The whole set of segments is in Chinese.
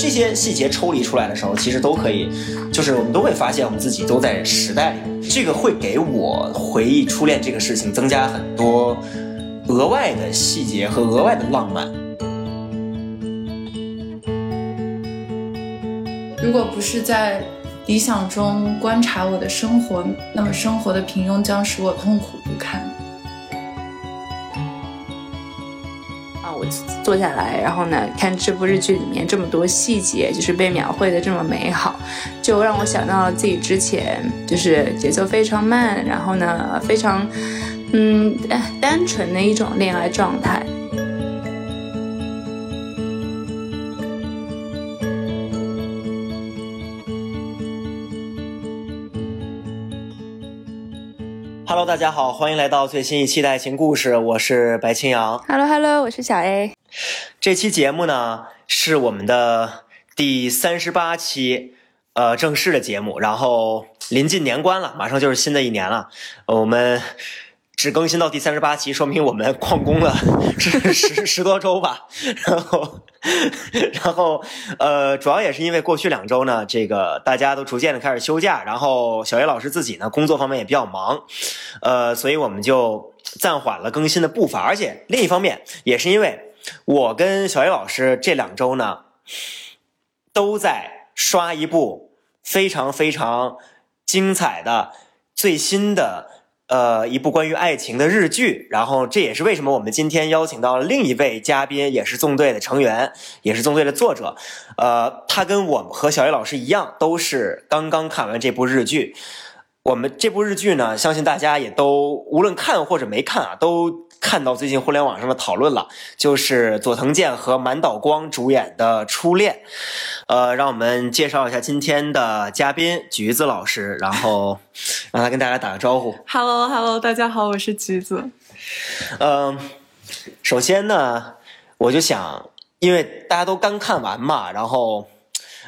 这些细节抽离出来的时候，其实都可以，就是我们都会发现我们自己都在时代里，这个会给我回忆初恋这个事情增加很多额外的细节和额外的浪漫。如果不是在理想中观察我的生活，那么生活的平庸将使我痛苦坐下来，然后呢，看这部日剧里面这么多细节，就是被描绘的这么美好，就让我想到了自己之前，就是节奏非常慢，然后呢，非常，嗯，单纯的一种恋爱状态。Hello，大家好，欢迎来到最新一期的爱情故事，我是白青阳。Hello，Hello，我是小 A。这期节目呢是我们的第三十八期，呃，正式的节目。然后临近年关了，马上就是新的一年了，我们。只更新到第三十八期，说明我们旷工了十十十多周吧。然后，然后，呃，主要也是因为过去两周呢，这个大家都逐渐的开始休假，然后小叶老师自己呢工作方面也比较忙，呃，所以我们就暂缓了更新的步伐。而且另一方面，也是因为我跟小叶老师这两周呢，都在刷一部非常非常精彩的最新的。呃，一部关于爱情的日剧，然后这也是为什么我们今天邀请到了另一位嘉宾，也是纵队的成员，也是纵队的作者。呃，他跟我和小叶老师一样，都是刚刚看完这部日剧。我们这部日剧呢，相信大家也都无论看或者没看啊，都。看到最近互联网上的讨论了，就是佐藤健和满岛光主演的《初恋》，呃，让我们介绍一下今天的嘉宾橘子老师，然后让他跟大家打个招呼。Hello，Hello，大家好，我是橘子。嗯，首先呢，我就想，因为大家都刚看完嘛，然后。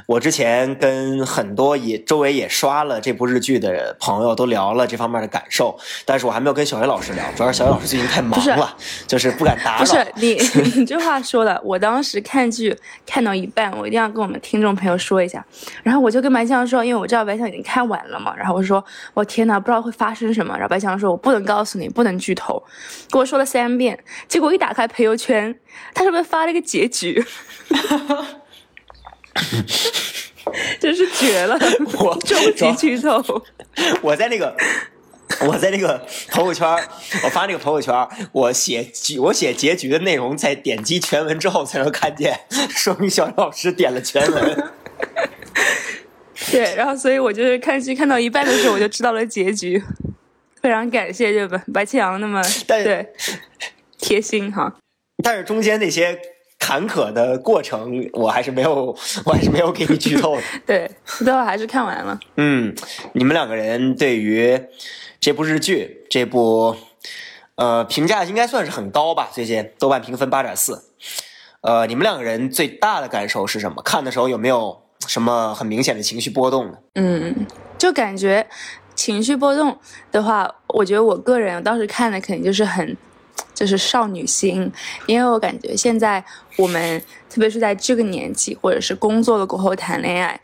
我之前跟很多也周围也刷了这部日剧的朋友都聊了这方面的感受，但是我还没有跟小叶老师聊，主要是小叶老师最近太忙了，就是不敢打扰。不是你，你这话说的，我当时看剧看到一半，我一定要跟我们听众朋友说一下，然后我就跟白强说，因为我知道白强已经看完了嘛，然后我说我天哪，不知道会发生什么，然后白强说我不能告诉你，不能剧透，跟我说了三遍，结果一打开朋友圈，他上面发了一个结局。真是绝了！我终极剧透。我在那个，我在那个朋友圈，我发那个朋友圈，我写我写结局的内容，在点击全文之后才能看见，说明小老师点了全文。对，然后所以我就是看剧看到一半的时候，我就知道了结局。非常感谢这个白青阳那么对贴心哈。但是中间那些。坎坷的过程，我还是没有，我还是没有给你剧透的。对，最后还是看完了。嗯，你们两个人对于这部日剧，这部呃评价应该算是很高吧？最近豆瓣评分八点四。呃，你们两个人最大的感受是什么？看的时候有没有什么很明显的情绪波动呢？嗯，就感觉情绪波动的话，我觉得我个人当时看的肯定就是很。就是少女心，因为我感觉现在我们，特别是在这个年纪，或者是工作了过后谈恋爱，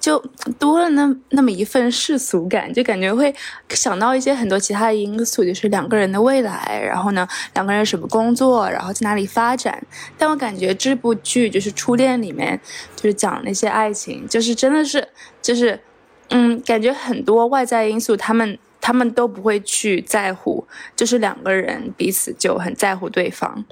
就多了那那么一份世俗感，就感觉会想到一些很多其他的因素，就是两个人的未来，然后呢，两个人什么工作，然后在哪里发展。但我感觉这部剧就是《初恋》里面，就是讲那些爱情，就是真的是，就是，嗯，感觉很多外在因素，他们。他们都不会去在乎，就是两个人彼此就很在乎对方，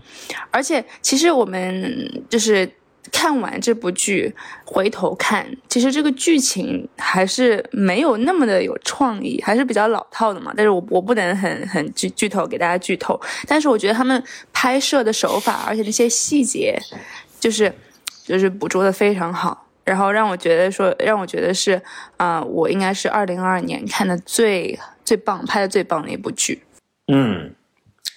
而且其实我们就是看完这部剧，回头看，其实这个剧情还是没有那么的有创意，还是比较老套的嘛。但是我我不能很很剧剧透给大家剧透，但是我觉得他们拍摄的手法，而且那些细节，就是就是捕捉的非常好。然后让我觉得说，让我觉得是，啊，我应该是二零二二年看的最最棒、拍的最棒的一部剧。嗯，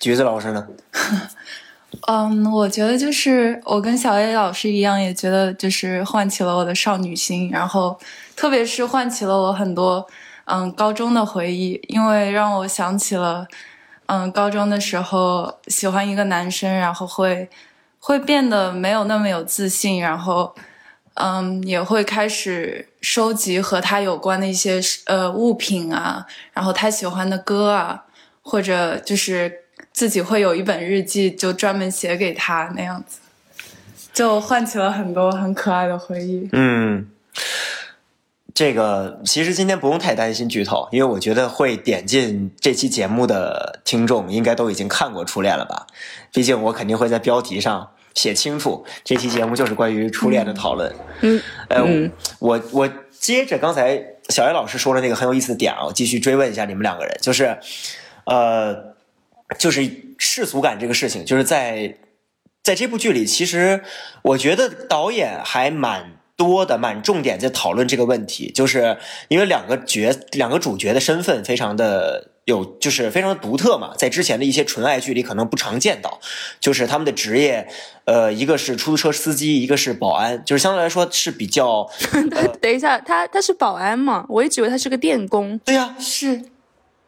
橘子老师呢？嗯，我觉得就是我跟小 A 老师一样，也觉得就是唤起了我的少女心，然后特别是唤起了我很多嗯高中的回忆，因为让我想起了嗯高中的时候喜欢一个男生，然后会会变得没有那么有自信，然后。嗯，也会开始收集和他有关的一些呃物品啊，然后他喜欢的歌啊，或者就是自己会有一本日记，就专门写给他那样子，就唤起了很多很可爱的回忆。嗯，这个其实今天不用太担心剧透，因为我觉得会点进这期节目的听众应该都已经看过《初恋》了吧？毕竟我肯定会在标题上。写清楚，这期节目就是关于初恋的讨论。嗯，呃，我我接着刚才小叶老师说的那个很有意思的点啊，我继续追问一下你们两个人，就是，呃，就是世俗感这个事情，就是在在这部剧里，其实我觉得导演还蛮多的，蛮重点在讨论这个问题，就是因为两个角两个主角的身份非常的。有就是非常独特嘛，在之前的一些纯爱剧里可能不常见到，就是他们的职业，呃，一个是出租车司机，一个是保安，就是相对来说是比较。等一下，他他是保安嘛？我一直以为他是个电工。对呀，是。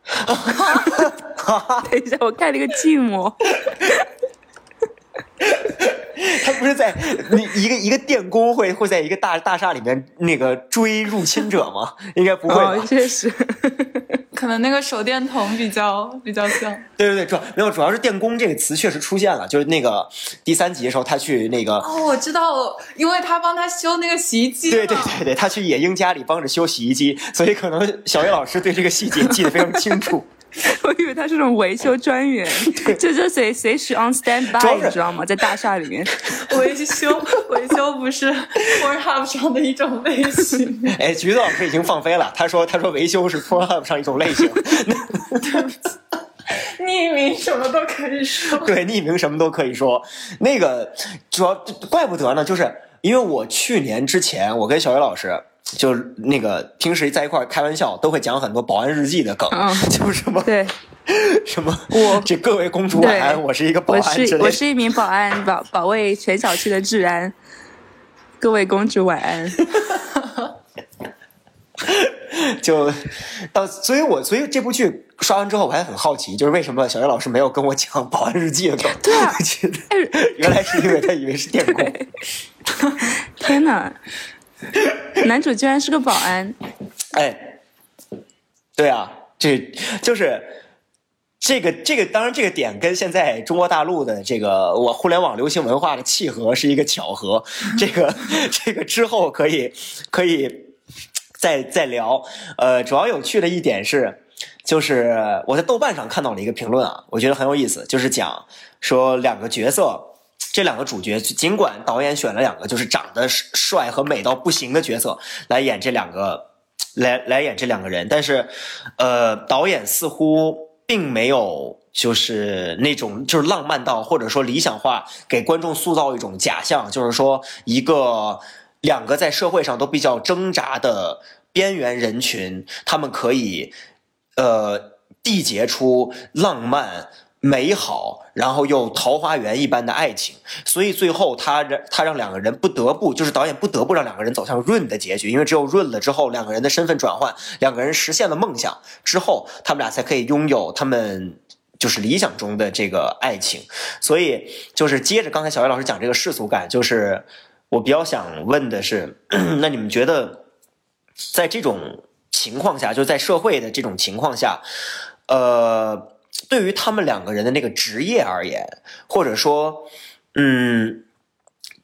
等一下，我看了一个寂寞。他不是在一个一个电工会会在一个大大厦里面那个追入侵者吗？应该不会。确实。可能那个手电筒比较比较像，对对对，主要没有，主要是电工这个词确实出现了，就是那个第三集的时候，他去那个哦，我知道，因为他帮他修那个洗衣机，对对对对，他去野鹰家里帮着修洗衣机，所以可能小叶老师对这个细节记得非常清楚。我以为他是那种维修专员，就就随随时 on standby，你知道吗？在大厦里面 维修维修不是 Pornhub 上的一种类型。哎，橘子老师已经放飞了，他说他说维修是 Pornhub 上一种类型。匿名什么都可以说。对，匿名什么都可以说。那个主要怪不得呢，就是因为我去年之前，我跟小叶老师。就是那个平时在一块开玩笑，都会讲很多保安日记的梗，就是什么对 什么我这各位公主晚安，我是一个保安，我是我是一名保安，保保卫全小区的治安。各位公主晚安。就到，所以我所以这部剧刷完之后，我还很好奇，就是为什么小叶老师没有跟我讲保安日记的梗？对啊，原来是因为他以为是电工。天哪！男主居然是个保安，哎，对啊，这就是这个这个，当然这个点跟现在中国大陆的这个我互联网流行文化的契合是一个巧合，这个 这个之后可以可以再再聊。呃，主要有趣的一点是，就是我在豆瓣上看到了一个评论啊，我觉得很有意思，就是讲说两个角色。这两个主角，尽管导演选了两个就是长得帅和美到不行的角色来演这两个，来来演这两个人，但是，呃，导演似乎并没有就是那种就是浪漫到或者说理想化，给观众塑造一种假象，就是说一个两个在社会上都比较挣扎的边缘人群，他们可以，呃，缔结出浪漫。美好，然后又桃花源一般的爱情，所以最后他让他让两个人不得不，就是导演不得不让两个人走向润的结局，因为只有润了之后，两个人的身份转换，两个人实现了梦想之后，他们俩才可以拥有他们就是理想中的这个爱情。所以就是接着刚才小叶老师讲这个世俗感，就是我比较想问的是，那你们觉得在这种情况下，就在社会的这种情况下，呃。对于他们两个人的那个职业而言，或者说，嗯，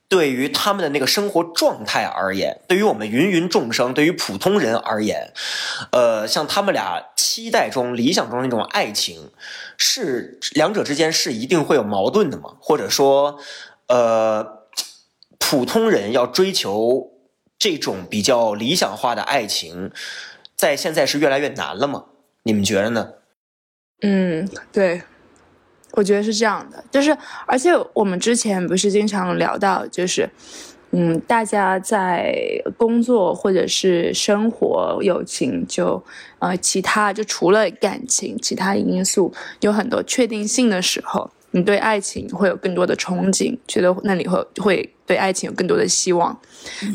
对于他们的那个生活状态而言，对于我们芸芸众生，对于普通人而言，呃，像他们俩期待中、理想中那种爱情，是两者之间是一定会有矛盾的吗？或者说，呃，普通人要追求这种比较理想化的爱情，在现在是越来越难了吗？你们觉得呢？嗯，对，我觉得是这样的，就是而且我们之前不是经常聊到，就是嗯，大家在工作或者是生活、友情，就呃其他就除了感情，其他因素有很多确定性的时候，你对爱情会有更多的憧憬，觉得那里会会对爱情有更多的希望，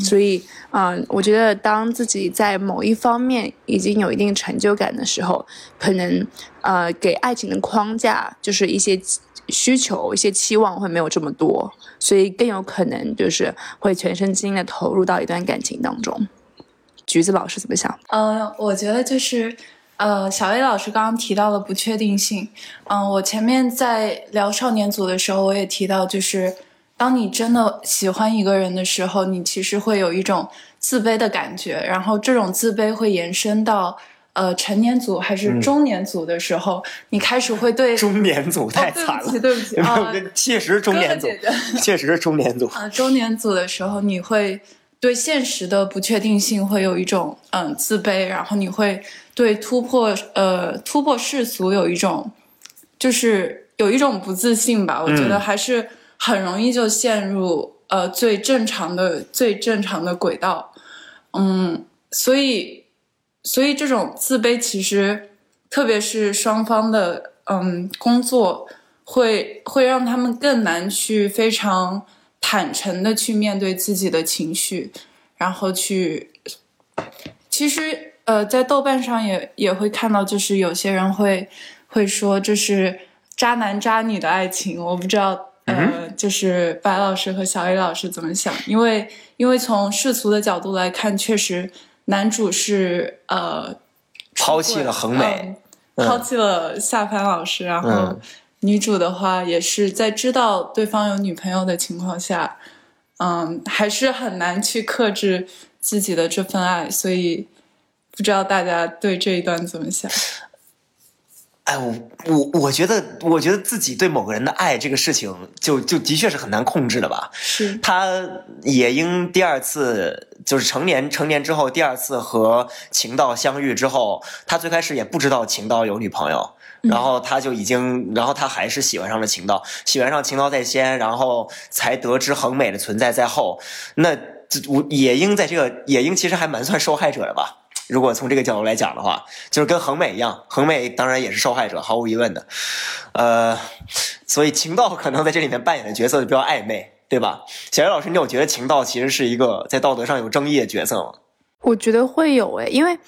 所以。嗯，我觉得当自己在某一方面已经有一定成就感的时候，可能呃给爱情的框架就是一些需求、一些期望会没有这么多，所以更有可能就是会全身心的投入到一段感情当中。橘子老师怎么想？嗯，我觉得就是，呃，小 A 老师刚刚提到了不确定性。嗯，我前面在聊少年组的时候，我也提到，就是当你真的喜欢一个人的时候，你其实会有一种自卑的感觉，然后这种自卑会延伸到呃成年组还是中年组的时候，你开始会对中年组太惨了，哦、对不起，对不起啊，确实是中年组，姐姐确实是中年组。啊，中年组的时候，你会对现实的不确定性会有一种嗯自卑，然后你会对突破呃突破世俗有一种就是有一种不自信吧。我觉得还是很容易就陷入呃最正常的最正常的轨道，嗯，所以所以这种自卑其实特别是双方的嗯工作会会让他们更难去非常。坦诚的去面对自己的情绪，然后去，其实呃，在豆瓣上也也会看到，就是有些人会会说这是渣男渣女的爱情，我不知道呃，就是白老师和小 A 老师怎么想，因为因为从世俗的角度来看，确实男主是呃抛弃了恒美，嗯、抛弃了夏帆老师，然后。嗯女主的话也是在知道对方有女朋友的情况下，嗯，还是很难去克制自己的这份爱，所以不知道大家对这一段怎么想？哎，我我我觉得，我觉得自己对某个人的爱这个事情就，就就的确是很难控制的吧。是他也因第二次就是成年成年之后第二次和情道相遇之后，他最开始也不知道情道有女朋友。然后他就已经，然后他还是喜欢上了情道，喜欢上情道在先，然后才得知恒美的存在在后。那我野樱在这个野樱其实还蛮算受害者的吧？如果从这个角度来讲的话，就是跟恒美一样，恒美当然也是受害者，毫无疑问的。呃，所以情道可能在这里面扮演的角色就比较暧昧，对吧？小叶老师，你有觉得情道其实是一个在道德上有争议的角色吗？我觉得会有诶，因为。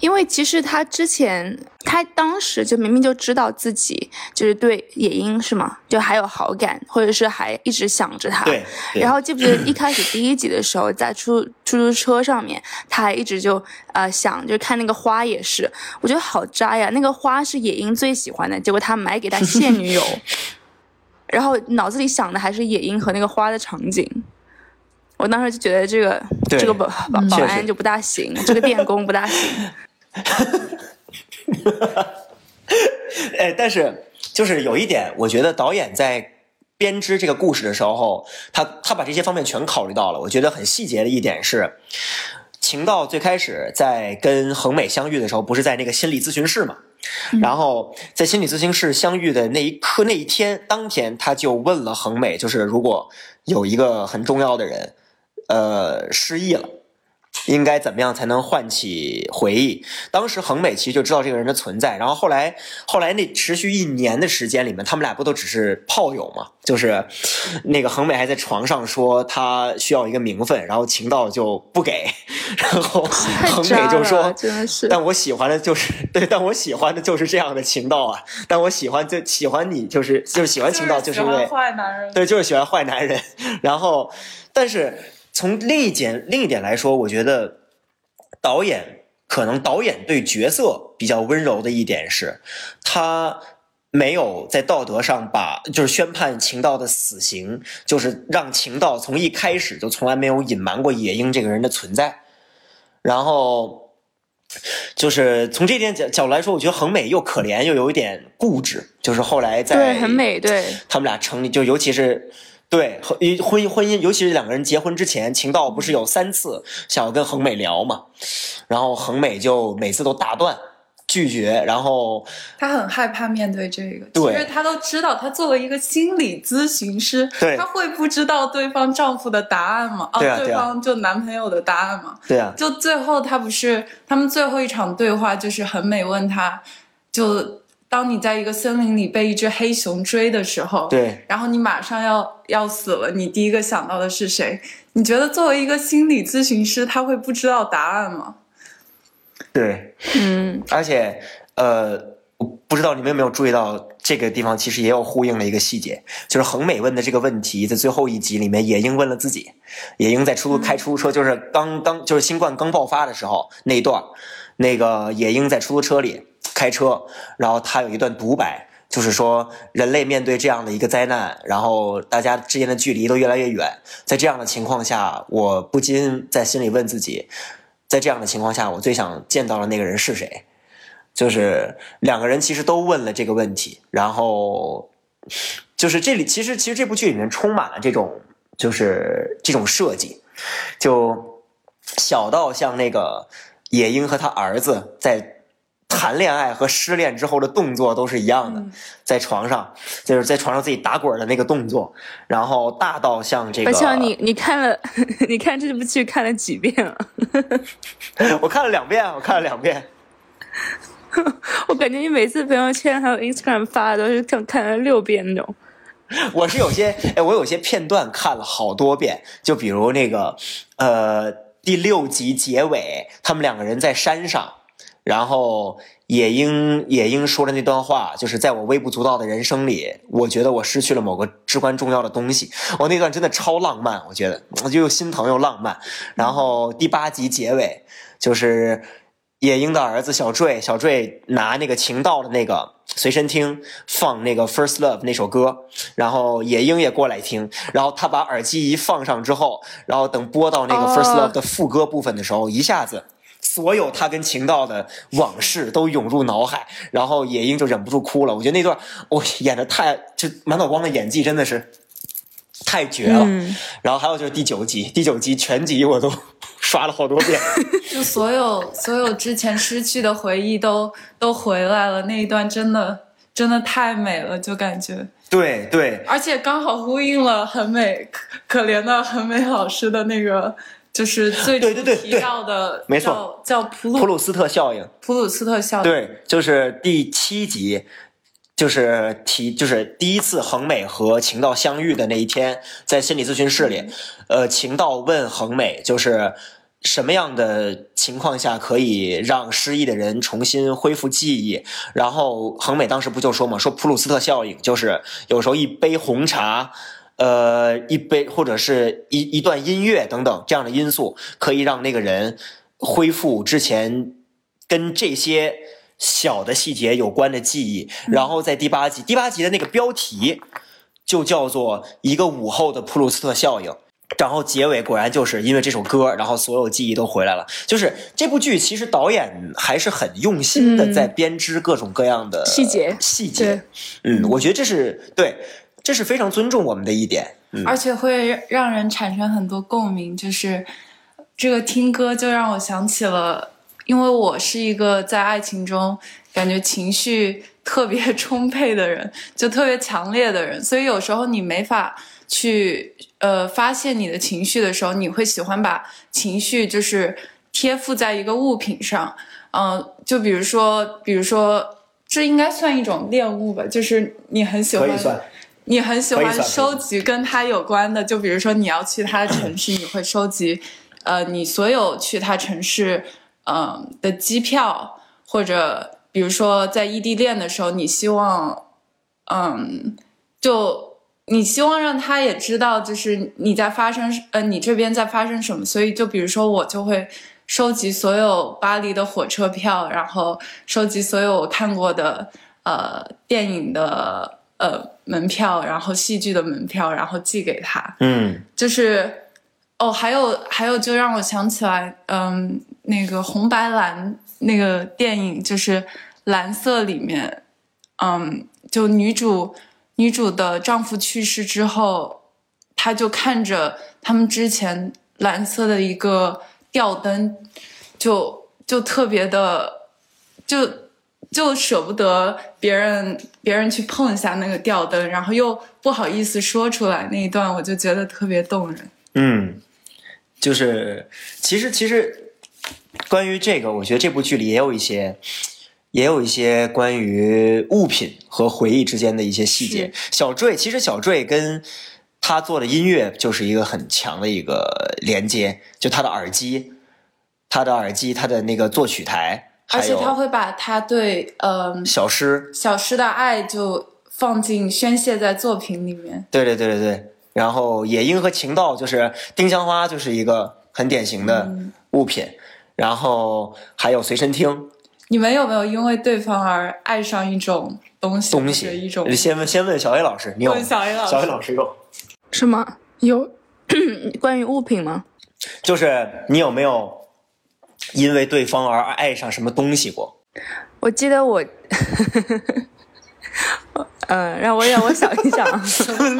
因为其实他之前，他当时就明明就知道自己就是对野樱是吗？就还有好感，或者是还一直想着他。对。然后记不记得一开始第一集的时候，在出出租车上面，他还一直就呃想，就看那个花也是，我觉得好渣呀！那个花是野樱最喜欢的，结果他买给他现女友，然后脑子里想的还是野樱和那个花的场景。我当时就觉得这个这个保保保安就不大行，这个电工不大行。哎，但是就是有一点，我觉得导演在编织这个故事的时候，他他把这些方面全考虑到了。我觉得很细节的一点是，晴道最开始在跟恒美相遇的时候，不是在那个心理咨询室嘛？嗯、然后在心理咨询室相遇的那一刻、那一天当天，他就问了恒美，就是如果有一个很重要的人，呃，失忆了。应该怎么样才能唤起回忆？当时恒美其实就知道这个人的存在，然后后来后来那持续一年的时间里面，他们俩不都只是炮友吗？就是那个恒美还在床上说他需要一个名分，然后晴道就不给，然后恒美就说真的是，但我喜欢的就是对，但我喜欢的就是这样的晴道啊，但我喜欢就喜欢你，就是就是喜欢晴道，就是因为坏男人，对，就是喜欢坏男人，然后但是。从另一点另一点来说，我觉得导演可能导演对角色比较温柔的一点是，他没有在道德上把就是宣判晴道的死刑，就是让晴道从一开始就从来没有隐瞒过野樱这个人的存在，然后就是从这点角角度来说，我觉得恒美又可怜又有一点固执，就是后来在对很美，对他们俩成立，就尤其是。对，婚婚姻婚姻，尤其是两个人结婚之前，晴道不是有三次想要跟恒美聊嘛，然后恒美就每次都打断拒绝，然后他很害怕面对这个，对其实他都知道，他作为一个心理咨询师，对他会不知道对方丈夫的答案吗？啊对啊方就男朋友的答案吗？对啊，就最后他不是他们最后一场对话，就是恒美问他，就当你在一个森林里被一只黑熊追的时候，对然后你马上要要死了，你第一个想到的是谁？你觉得作为一个心理咨询师，他会不知道答案吗？对，嗯，而且呃，我不知道你们有没有注意到这个地方其实也有呼应的一个细节，就是恒美问的这个问题，在最后一集里面，野鹰问了自己。野鹰在出租开出租车，就是刚刚就是新冠刚爆发的时候那一段，那个野鹰在出租车里开车，然后他有一段独白，就是说人类面对这样的一个灾难，然后大家之间的距离都越来越远，在这样的情况下，我不禁在心里问自己，在这样的情况下，我最想见到的那个人是谁？就是两个人其实都问了这个问题，然后就是这里其实其实这部剧里面充满了这种就是这种设计，就小到像那个野鹰和他儿子在谈恋爱和失恋之后的动作都是一样的，在床上就是在床上自己打滚的那个动作，然后大到像这个，而且你你看了 你看这部剧看了几遍 了？我看了两遍，我看了两遍。我感觉你每次朋友圈还有 Instagram 发的都是看看了六遍那种。我是有些哎，我有些片段看了好多遍，就比如那个呃第六集结尾，他们两个人在山上，然后野鹰野鹰说的那段话，就是在我微不足道的人生里，我觉得我失去了某个至关重要的东西。我那段真的超浪漫，我觉得我就又心疼又浪漫。然后第八集结尾就是。野鹰的儿子小坠，小坠拿那个情道的那个随身听放那个《First Love》那首歌，然后野鹰也过来听，然后他把耳机一放上之后，然后等播到那个《First Love》的副歌部分的时候，一下子所有他跟秦道的往事都涌入脑海，然后野樱就忍不住哭了。我觉得那段我演的太，就满脑光的演技真的是太绝了。然后还有就是第九集，第九集全集我都。刷了好多遍，就所有所有之前失去的回忆都都回来了。那一段真的真的太美了，就感觉对对，而且刚好呼应了很美可可怜的很美老师的那个，就是最对对对提到的，没错，叫普普鲁斯特效应。普鲁斯特效应，对，就是第七集。就是提，就是第一次恒美和晴道相遇的那一天，在心理咨询室里，呃，晴道问恒美，就是什么样的情况下可以让失忆的人重新恢复记忆？然后恒美当时不就说嘛，说普鲁斯特效应，就是有时候一杯红茶，呃，一杯或者是一一段音乐等等这样的因素，可以让那个人恢复之前跟这些。小的细节有关的记忆，然后在第八集，第八集的那个标题就叫做一个午后的普鲁斯特效应，然后结尾果然就是因为这首歌，然后所有记忆都回来了。就是这部剧其实导演还是很用心的在编织各种各样的细节细节，嗯，我觉得这是对，这是非常尊重我们的一点，而且会让人产生很多共鸣。就是这个听歌就让我想起了。因为我是一个在爱情中感觉情绪特别 充沛的人，就特别强烈的人，所以有时候你没法去呃发现你的情绪的时候，你会喜欢把情绪就是贴附在一个物品上，嗯，就比如说，比如说，这应该算一种恋物吧，就是你很喜欢，你很喜欢收集跟他有关的，就比如说你要去他的城市，你会收集，呃，你所有去他城市。嗯的机票，或者比如说在异地恋的时候，你希望，嗯，就你希望让他也知道，就是你在发生，呃，你这边在发生什么。所以就比如说，我就会收集所有巴黎的火车票，然后收集所有我看过的呃电影的呃门票，然后戏剧的门票，然后寄给他。嗯，就是。哦，还有还有，就让我想起来，嗯，那个红白蓝那个电影，就是蓝色里面，嗯，就女主女主的丈夫去世之后，她就看着他们之前蓝色的一个吊灯，就就特别的，就就舍不得别人别人去碰一下那个吊灯，然后又不好意思说出来那一段，我就觉得特别动人。嗯。就是，其实其实，关于这个，我觉得这部剧里也有一些，也有一些关于物品和回忆之间的一些细节。小坠其实小坠跟他做的音乐就是一个很强的一个连接，就他的耳机，他的耳机，他的那个作曲台，而且他会把他对嗯小诗小诗的爱就放进宣泄在作品里面。对对对对对。然后野樱和晴道就是丁香花，就是一个很典型的物品。然后还有随身听。你们有没有因为对方而爱上一种东西？东西一种。先问先问小 A 老师，你有？小 A 老师，小 A 老师有。什么？有 关于物品吗？就是你有没有因为对方而爱上什么东西过？我记得我，嗯，让我让我想一想，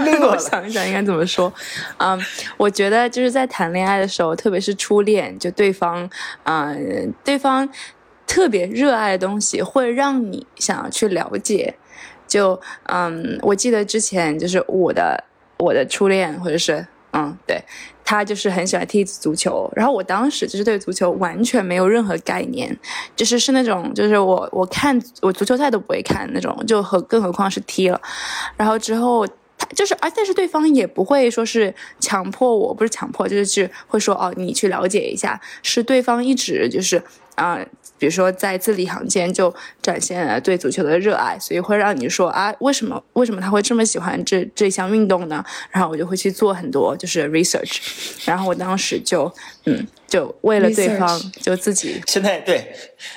让我想一想应该怎么说。嗯，我觉得就是在谈恋爱的时候，特别是初恋，就对方，嗯，对方特别热爱的东西，会让你想要去了解。就嗯，我记得之前就是我的。我的初恋，或者是嗯，对他就是很喜欢踢足球，然后我当时就是对足球完全没有任何概念，就是是那种就是我我看我足球赛都不会看那种，就何更何况是踢了，然后之后他就是而，但是对方也不会说是强迫我，不是强迫，就是去会说哦，你去了解一下，是对方一直就是啊。比如说，在字里行间就展现了对足球的热爱，所以会让你说啊，为什么为什么他会这么喜欢这这项运动呢？然后我就会去做很多就是 research，然后我当时就嗯，就为了对方就自己。现在对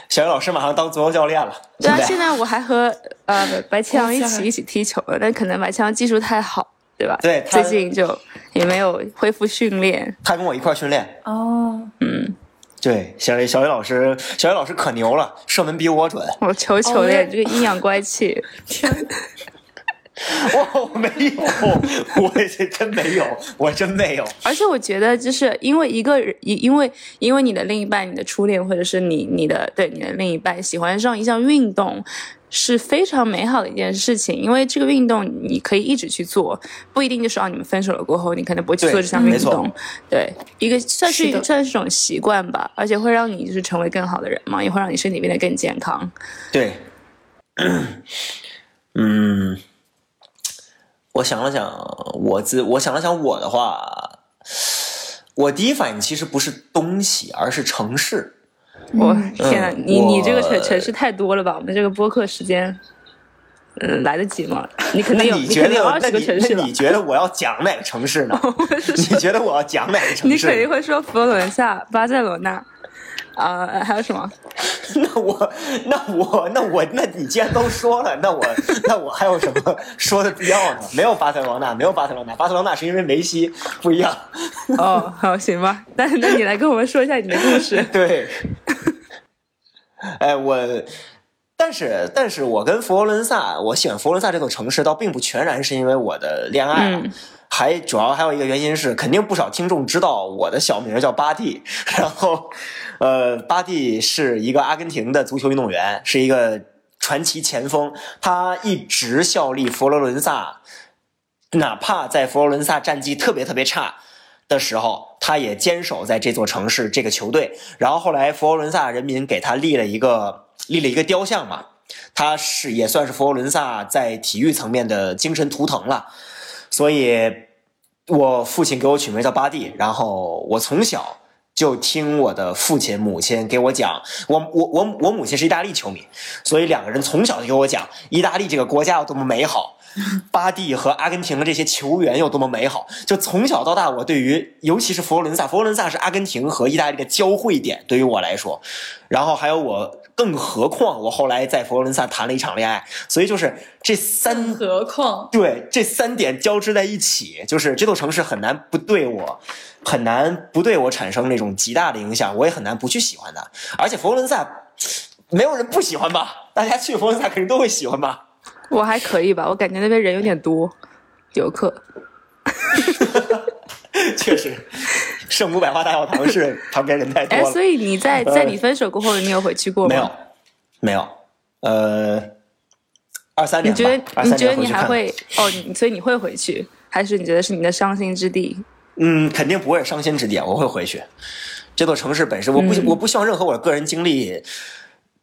小杨老师马上当足球教练了。对啊，现在我还和呃白千阳一起一起踢球了，但可能白千阳技术太好，对吧？对，最近就也没有恢复训练。他跟我一块训练。哦，嗯。对，小雨小雨老师，小雨老师可牛了，射门比我准。我求求你，这个阴阳怪气！天，我 我没有，我这真没有，我真没有。而且我觉得，就是因为一个人，因因为因为你的另一半，你的初恋，或者是你你的对你的另一半喜欢上一项运动。是非常美好的一件事情，因为这个运动你可以一直去做，不一定就是让你们分手了过后，你可能不会去做这项运动。对，一个算是算是一种习惯吧，而且会让你就是成为更好的人嘛，也会让你身体变得更健康。对，嗯，我想了想，我自我想了想我的话，我第一反应其实不是东西，而是城市。我天呐，你你这个城城市太多了吧？我们这个播客时间，嗯，来得及吗？你肯定有，你肯定有二十个城市你觉得我要讲哪个城市呢？你觉得我要讲哪个城市？你肯定会说佛罗伦萨、巴塞罗那，啊，还有什么？那我，那我，那我，那你既然都说了，那我，那我还有什么说的必要呢？没有巴塞罗那，没有巴塞罗那，巴塞罗那是因为梅西不一样。哦，好，行吧。那那你来跟我们说一下你的故事。对。哎，我，但是，但是我跟佛罗伦萨，我喜欢佛罗伦萨这座城市，倒并不全然是因为我的恋爱，还主要还有一个原因是，肯定不少听众知道我的小名叫巴蒂，然后，呃，巴蒂是一个阿根廷的足球运动员，是一个传奇前锋，他一直效力佛罗伦萨，哪怕在佛罗伦萨战绩特别特别差。的时候，他也坚守在这座城市这个球队。然后后来佛罗伦萨人民给他立了一个立了一个雕像嘛，他是也算是佛罗伦萨在体育层面的精神图腾了。所以，我父亲给我取名叫巴蒂。然后我从小就听我的父亲母亲给我讲，我我我我母亲是意大利球迷，所以两个人从小就给我讲意大利这个国家有多么美好。巴蒂和阿根廷的这些球员有多么美好！就从小到大，我对于尤其是佛罗伦萨，佛罗伦萨是阿根廷和意大利的交汇点，对于我来说。然后还有我，更何况我后来在佛罗伦萨谈了一场恋爱，所以就是这三何况对这三点交织在一起，就是这座城市很难不对我，很难不对我产生那种极大的影响，我也很难不去喜欢它。而且佛罗伦萨没有人不喜欢吧？大家去佛罗伦萨肯定都会喜欢吧？我还可以吧，我感觉那边人有点多，游客。确实，圣母百花大教堂是旁边人太多了。哎，所以你在在你分手过后，你有回去过吗？没有，没有。呃，二三年你觉得你觉得你还会哦？所以你会回去，还是你觉得是你的伤心之地？嗯，肯定不会是伤心之地，我会回去。这座城市本身，我不我不希望任何我的个人经历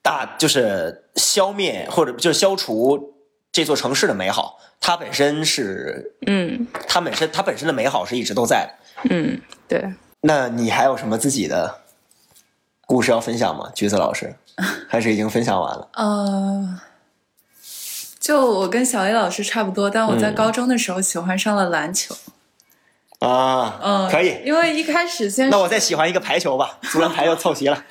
大就是消灭或者就是消除。这座城市的美好，它本身是，嗯，它本身它本身的美好是一直都在的，嗯，对。那你还有什么自己的故事要分享吗，橘子老师？还是已经分享完了？呃，就我跟小 A 老师差不多，但我在嗯高中的时候喜欢上了篮球。啊，嗯，可以。因为一开始先那我再喜欢一个排球吧，足篮排球凑齐了。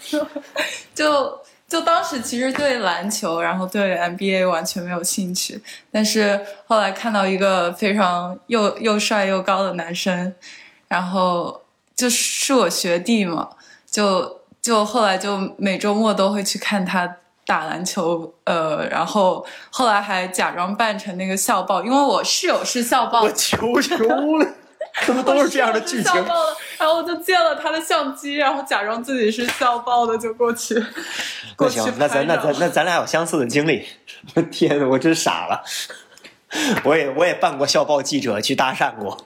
就就当时其实对篮球，然后对 NBA 完全没有兴趣，但是后来看到一个非常又又帅又高的男生，然后就是我学弟嘛，就就后来就每周末都会去看他打篮球，呃，然后后来还假装扮成那个校报，因为我室友是校报我，求求了，怎么都是这样的剧情笑爆了，然后我就借了他的相机，然后假装自己是校报的，就过去。那过去行，那咱那咱那咱俩有相似的经历。我 天呐，我真傻了。我也我也办过校报记者去搭讪过，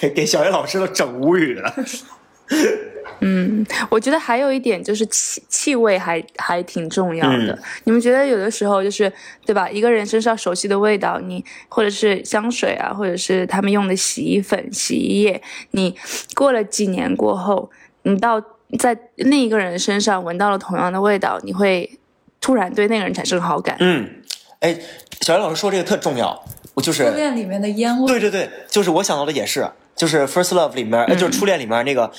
给给小学老师都整无语了。嗯，我觉得还有一点就是气气味还还挺重要的。嗯你们觉得有的时候就是对吧？一个人身上熟悉的味道，你或者是香水啊，或者是他们用的洗衣粉、洗衣液，你过了几年过后，你到在另一个人身上闻到了同样的味道，你会突然对那个人产生好感。嗯，哎，小学老师说这个特重要，我就是初恋里面的烟味，对对对，就是我想到的也是，就是《First Love》里面，呃，就是初恋里面那个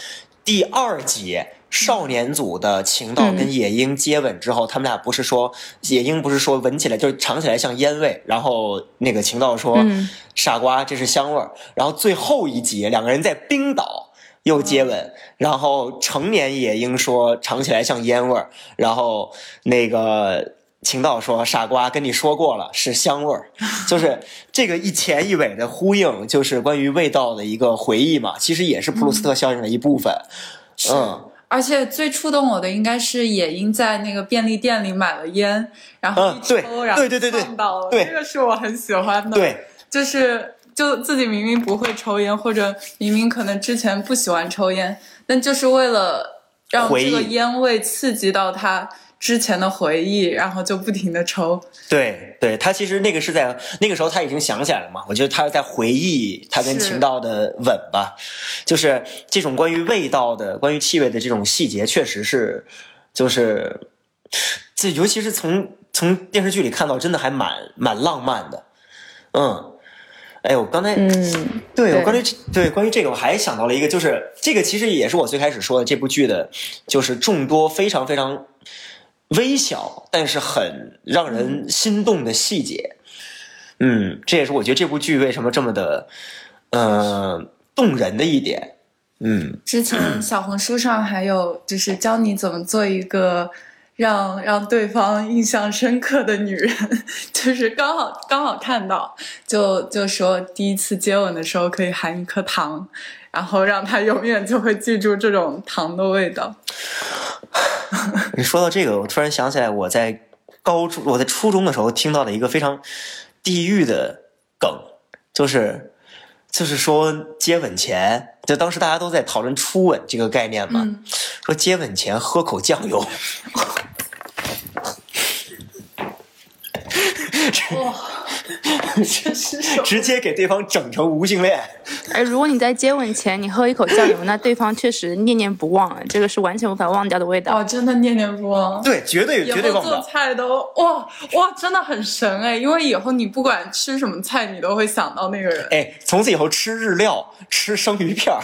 第二集。少年组的情道跟野樱接吻之后，他们俩不是说野樱不是说闻起来就是尝起来像烟味，然后那个情道说、嗯傻瓜这是香味儿，然后最后一集两个人在冰岛又接吻，然后成年野樱说尝起来像烟味儿，然后那个情道说傻瓜跟你说过了是香味儿，就是这个一前一尾的呼应，就是关于味道的一个回忆嘛，其实也是普鲁斯特效应的一部分。嗯，而且最触动我的应该是野樱在那个便利店里买了烟，然后一抽，然后对对对对到了，对。这个是我很喜欢的。，对，就是就自己明明不会抽烟，或者明明可能之前不喜欢抽烟，但就是为了让这个烟味刺激到他之前的回忆，然后就不停的抽。对对，他其实那个是在那个时候他已经想起来了嘛，我觉得他是在回忆他跟是情道的吻吧，就是这种关于味道的、关于气味的这种细节，确实是就是这，尤其是从从电视剧里看到，真的还蛮蛮浪漫的，嗯。哎，我刚才嗯，对，对我关于这对关于这个，我还想到了一个，就是这个其实也是我最开始说的这部剧的，就是众多非常非常微小，但是很让人心动的细节。嗯，这也是我觉得这部剧为什么这么的，呃，动人的一点。嗯，之前小红书上还有就是教你怎么做一个让让对方印象深刻的女人，就是刚好刚好看到，就就说第一次接吻的时候可以含一颗糖，然后让他永远就会记住这种糖的味道。你说到这个，我突然想起来，我在高中、我在初中的时候听到了一个非常地狱的梗，就是就是说接吻前，就当时大家都在讨论初吻这个概念嘛，嗯说接吻前喝口酱油？直接给对方整成无性恋。哎，如果你在接吻前你喝一口酱油，那对方确实念念不忘，这个是完全无法忘掉的味道。哦，真的念念不忘。对，绝对绝对忘不了。菜都哇哇，真的很神哎！因为以后你不管吃什么菜，你都会想到那个人。哎，从此以后吃日料，吃生鱼片儿。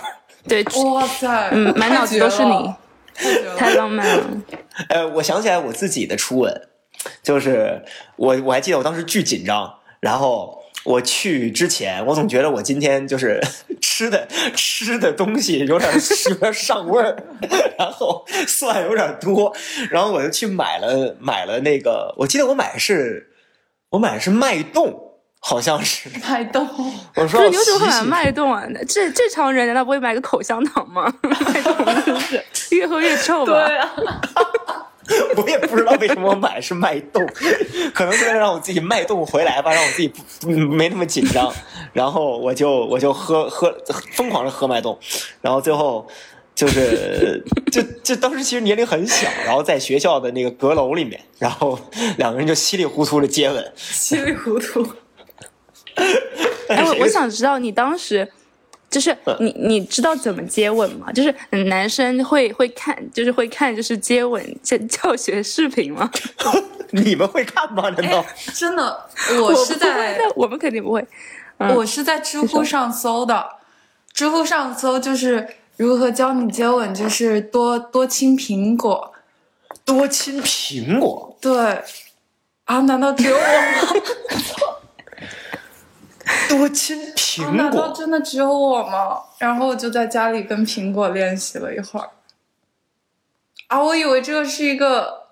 对，哇塞，嗯，满脑子都是你，太，太浪漫了。呃，我想起来我自己的初吻，就是我我还记得我当时巨紧张，然后我去之前，我总觉得我今天就是 吃的吃的东西有点有点 上味儿，然后蒜有点多，然后我就去买了买了那个，我记得我买的是我买的是脉动。好像是，脉动。我说是你为什么会买脉动啊？这正常人难道不会买个口香糖吗？脉动真是越喝越臭吧？对啊，我也不知道为什么我买的是脉动，可能是为了让我自己脉动回来吧，让我自己不嗯没那么紧张。然后我就我就喝喝疯狂的喝脉动，然后最后就是 就就当时其实年龄很小，然后在学校的那个阁楼里面，然后两个人就稀里糊涂的接吻。稀里糊涂。哎，我我想知道你当时就是你你知道怎么接吻吗？就是男生会会看，就是会看就是接吻教教学视频吗？你们会看吗？难道？真的，我我是在但我们肯定不会。嗯我是在知乎上搜的，知乎上搜就是如何教你接吻，就是多多亲苹果。多亲苹果？对，啊，难道只有我吗？多亲啊苹难道果？真的只有我吗？然后我就在家里跟苹果练习了一会儿。啊，我以为这个是一个，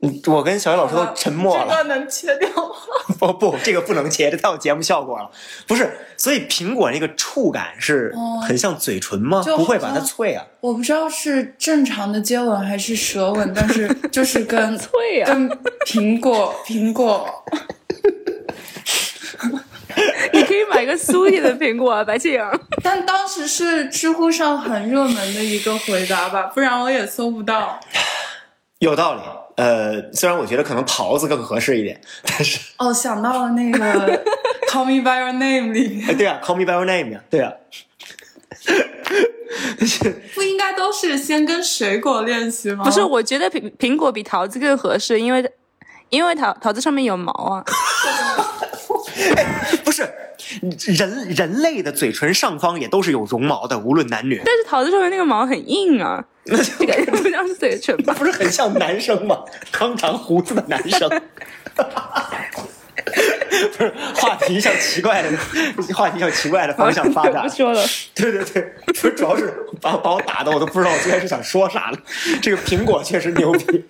嗯我跟小雨老师都沉默了。这个能切掉吗？不不，这个不能切，这太有节目效果了。不是，所以苹果那个触感是哦很像嘴唇吗？就不会吧？它脆啊。我不知道是正常的接吻还是舌吻，但是就是跟 脆啊跟苹果苹果。你可以买个酥一点的苹果啊，白庆阳。但当时是知乎上很热门的一个回答吧，不然我也搜不到。有道理。呃，虽然我觉得可能桃子更合适一点，但是，哦，想到了那个 《Call Me by Your Name》里面，哎，对啊，Call Me by Your Name 呀，对啊。不应该都是先跟水果练习吗？不是，我觉得苹苹果比桃子更合适，因为因为桃桃子上面有毛啊。人人类的嘴唇上方也都是有绒毛的，无论男女。但是桃子上面那个毛很硬啊，那就这感觉不像是嘴唇吧？不是很像男生吗？刚长胡子的男生。不是话题向奇怪的话题向奇怪的方向发展不。说了，对对对，不是主要是把把我打的我都不知道我最开始想说啥了。这个苹果确实牛逼。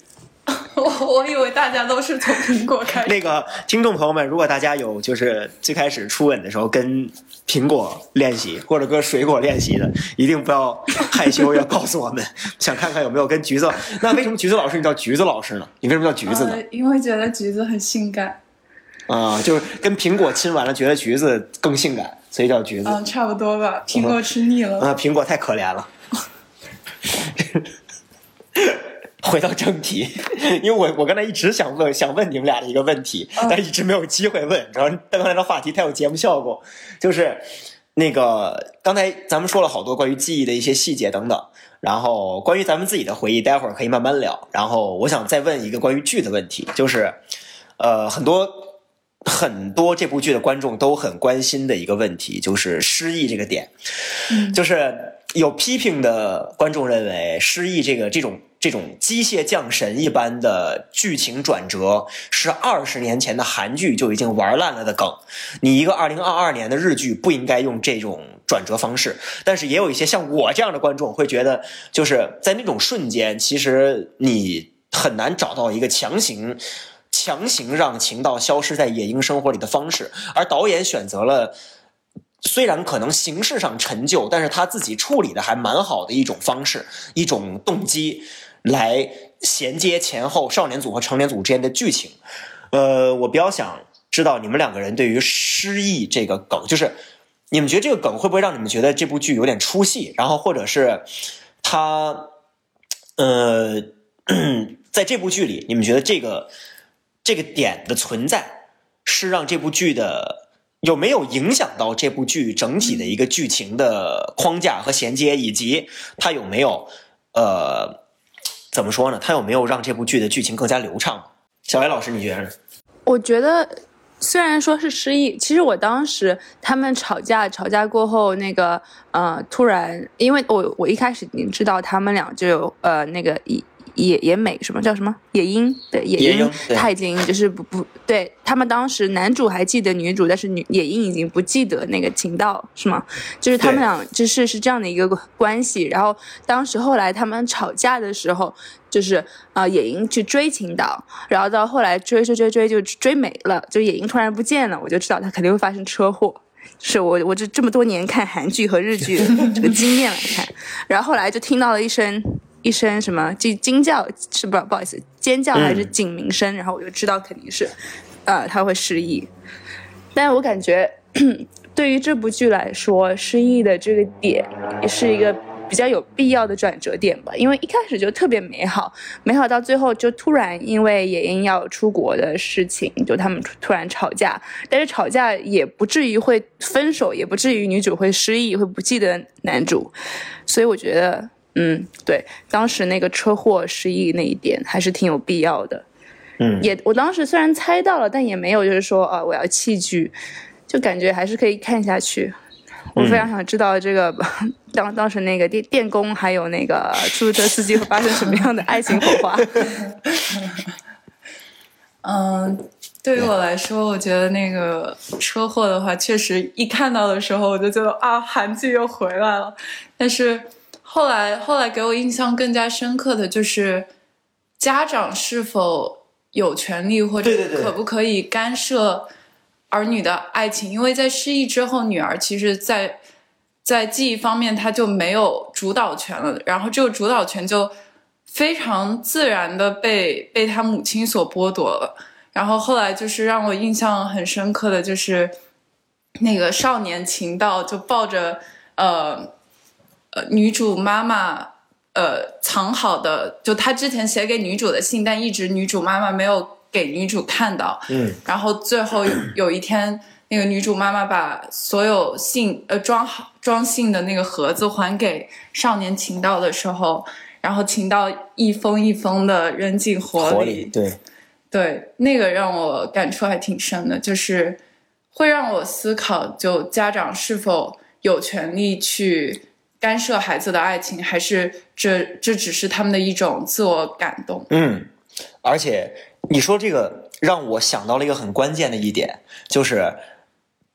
我我以为大家都是从苹果开始。那个听众朋友们，如果大家有就是最开始初吻的时候跟苹果练习或者跟水果练习的，一定不要 害羞，要告诉我们，想看看有没有跟橘子。那为什么橘子老师你叫橘子老师呢？你为什么叫橘子呢？呃，因为觉得橘子很性感，啊、就是跟苹果亲完了，觉得橘子更性感，所以叫橘子。嗯、差不多吧。苹果吃腻了，啊，苹果太可怜了。回到正题，因为我我刚才一直想问想问你们俩的一个问题，但一直没有机会问，主要刚才的话题太有节目效果，就是那个刚才咱们说了好多关于记忆的一些细节等等，然后关于咱们自己的回忆，待会儿可以慢慢聊。然后我想再问一个关于剧的问题，就是呃很多很多这部剧的观众都很关心的一个问题，就是失忆这个点。就是有批评的观众认为，失忆这个这种这种机械降神一般的剧情转折，是二十年前的韩剧就已经玩烂了的梗。你一个二零二二年的日剧不应该用这种转折方式。但是也有一些像我这样的观众会觉得，就是在那种瞬间，其实你很难找到一个强行。强行让情道消失在野鹰生活里的方式，而导演选择了虽然可能形式上陈旧，但是他自己处理的还蛮好的一种方式，一种动机来衔接前后少年组和成年组之间的剧情。呃，我比较想知道你们两个人对于失忆这个梗，就是你们觉得这个梗会不会让你们觉得这部剧有点出戏？然后或者是他，呃，在这部剧里，你们觉得这个这个点的存在是让这部剧的有没有影响到这部剧整体的一个剧情的框架和衔接，以及它有没有呃怎么说呢？他有没有让这部剧的剧情更加流畅？小白老师，你觉得呢？我觉得虽然说是失忆，其实我当时他们吵架，吵架过后那个呃，突然因为我我一开始已经知道他们俩就有呃那个一野野美什么叫什么野樱对野樱他已经就是不不对他们当时男主还记得女主，但是女野樱已经不记得那个情道是吗？就是他们俩就是是这样的一个关系。然后当时后来他们吵架的时候，就是啊、呃野樱去追秦道，然后到后来追追追追就追没了，就野樱突然不见了，我就知道他肯定会发生车祸。是我我这这么多年看韩剧和日剧 这个经验来看，然后后来就听到了一声一声什么惊惊叫，是不不好意思尖叫还是嗯。警鸣声，然后我就知道肯定是，呃他会失忆。但是我感觉对于这部剧来说，失忆的这个点也是一个比较有必要的转折点吧，因为一开始就特别美好，美好到最后就突然因为野樱要出国的事情，就他们突然吵架，但是吵架也不至于会分手，也不至于女主会失忆，会不记得男主，所以我觉得，嗯，对，当时那个车祸失忆那一点还是挺有必要的，嗯，也我当时虽然猜到了，但也没有就是说啊我要弃剧，就感觉还是可以看下去。我非常想知道这个 当当时那个电电工还有那个出租车司机会发生什么样的爱情火花。嗯，对于我来说，我觉得那个车祸的话，确实一看到的时候，我就觉得啊，韩剧又回来了。但是后来后来给我印象更加深刻的就是家长是否有权利或者可不可以干涉儿女的爱情，因为在失忆之后，女儿其实在在记忆方面她就没有主导权了，然后这个主导权就非常自然的被被她母亲所剥夺了。然后后来就是让我印象很深刻的就是那个少年情到就抱着呃呃女主妈妈呃藏好的，就他之前写给女主的信，但一直女主妈妈没有给女主看到。嗯，然后最后有有一天，那个女主妈妈把所有信呃装好装信的那个盒子还给少年情道的时候，然后情道一封一封的扔进火火里对，对，那个让我感触还挺深的，就是会让我思考，就家长是否有权利去干涉孩子的爱情，还是这这只是他们的一种自我感动？嗯，而且你说这个让我想到了一个很关键的一点，就是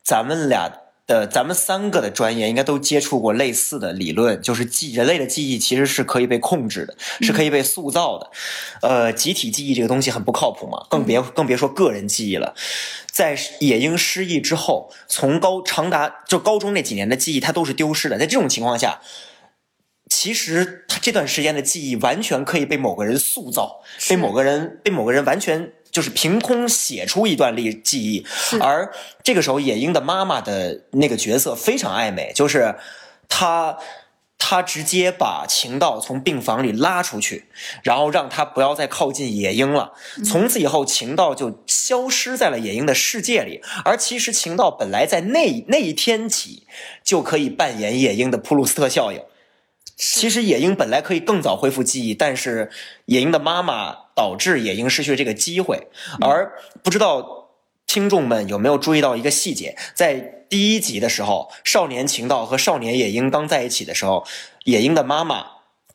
咱们俩的咱们三个的专业应该都接触过类似的理论，就是记人类的记忆其实是可以被控制的，是可以被塑造的。呃，集体记忆这个东西很不靠谱嘛，更别更别说个人记忆了。在野鹰失忆之后，从高长达就高中那几年的记忆，它都是丢失的。在这种情况下，其实他这段时间的记忆完全可以被某个人塑造，被某个人被某个人完全就是凭空写出一段历记忆。而这个时候，野鹰的妈妈的那个角色非常爱美，就是她。她直接把情道从病房里拉出去，然后让他不要再靠近野鹰了。从此以后，情道就消失在了野鹰的世界里。而其实，情道本来在那那一天起就可以扮演野鹰的普鲁斯特效应。其实野鹰本来可以更早恢复记忆，但是野鹰的妈妈导致野鹰失去这个机会。而不知道听众们有没有注意到一个细节，在第一集的时候，少年情道和少年野鹰刚在一起的时候，野鹰的妈妈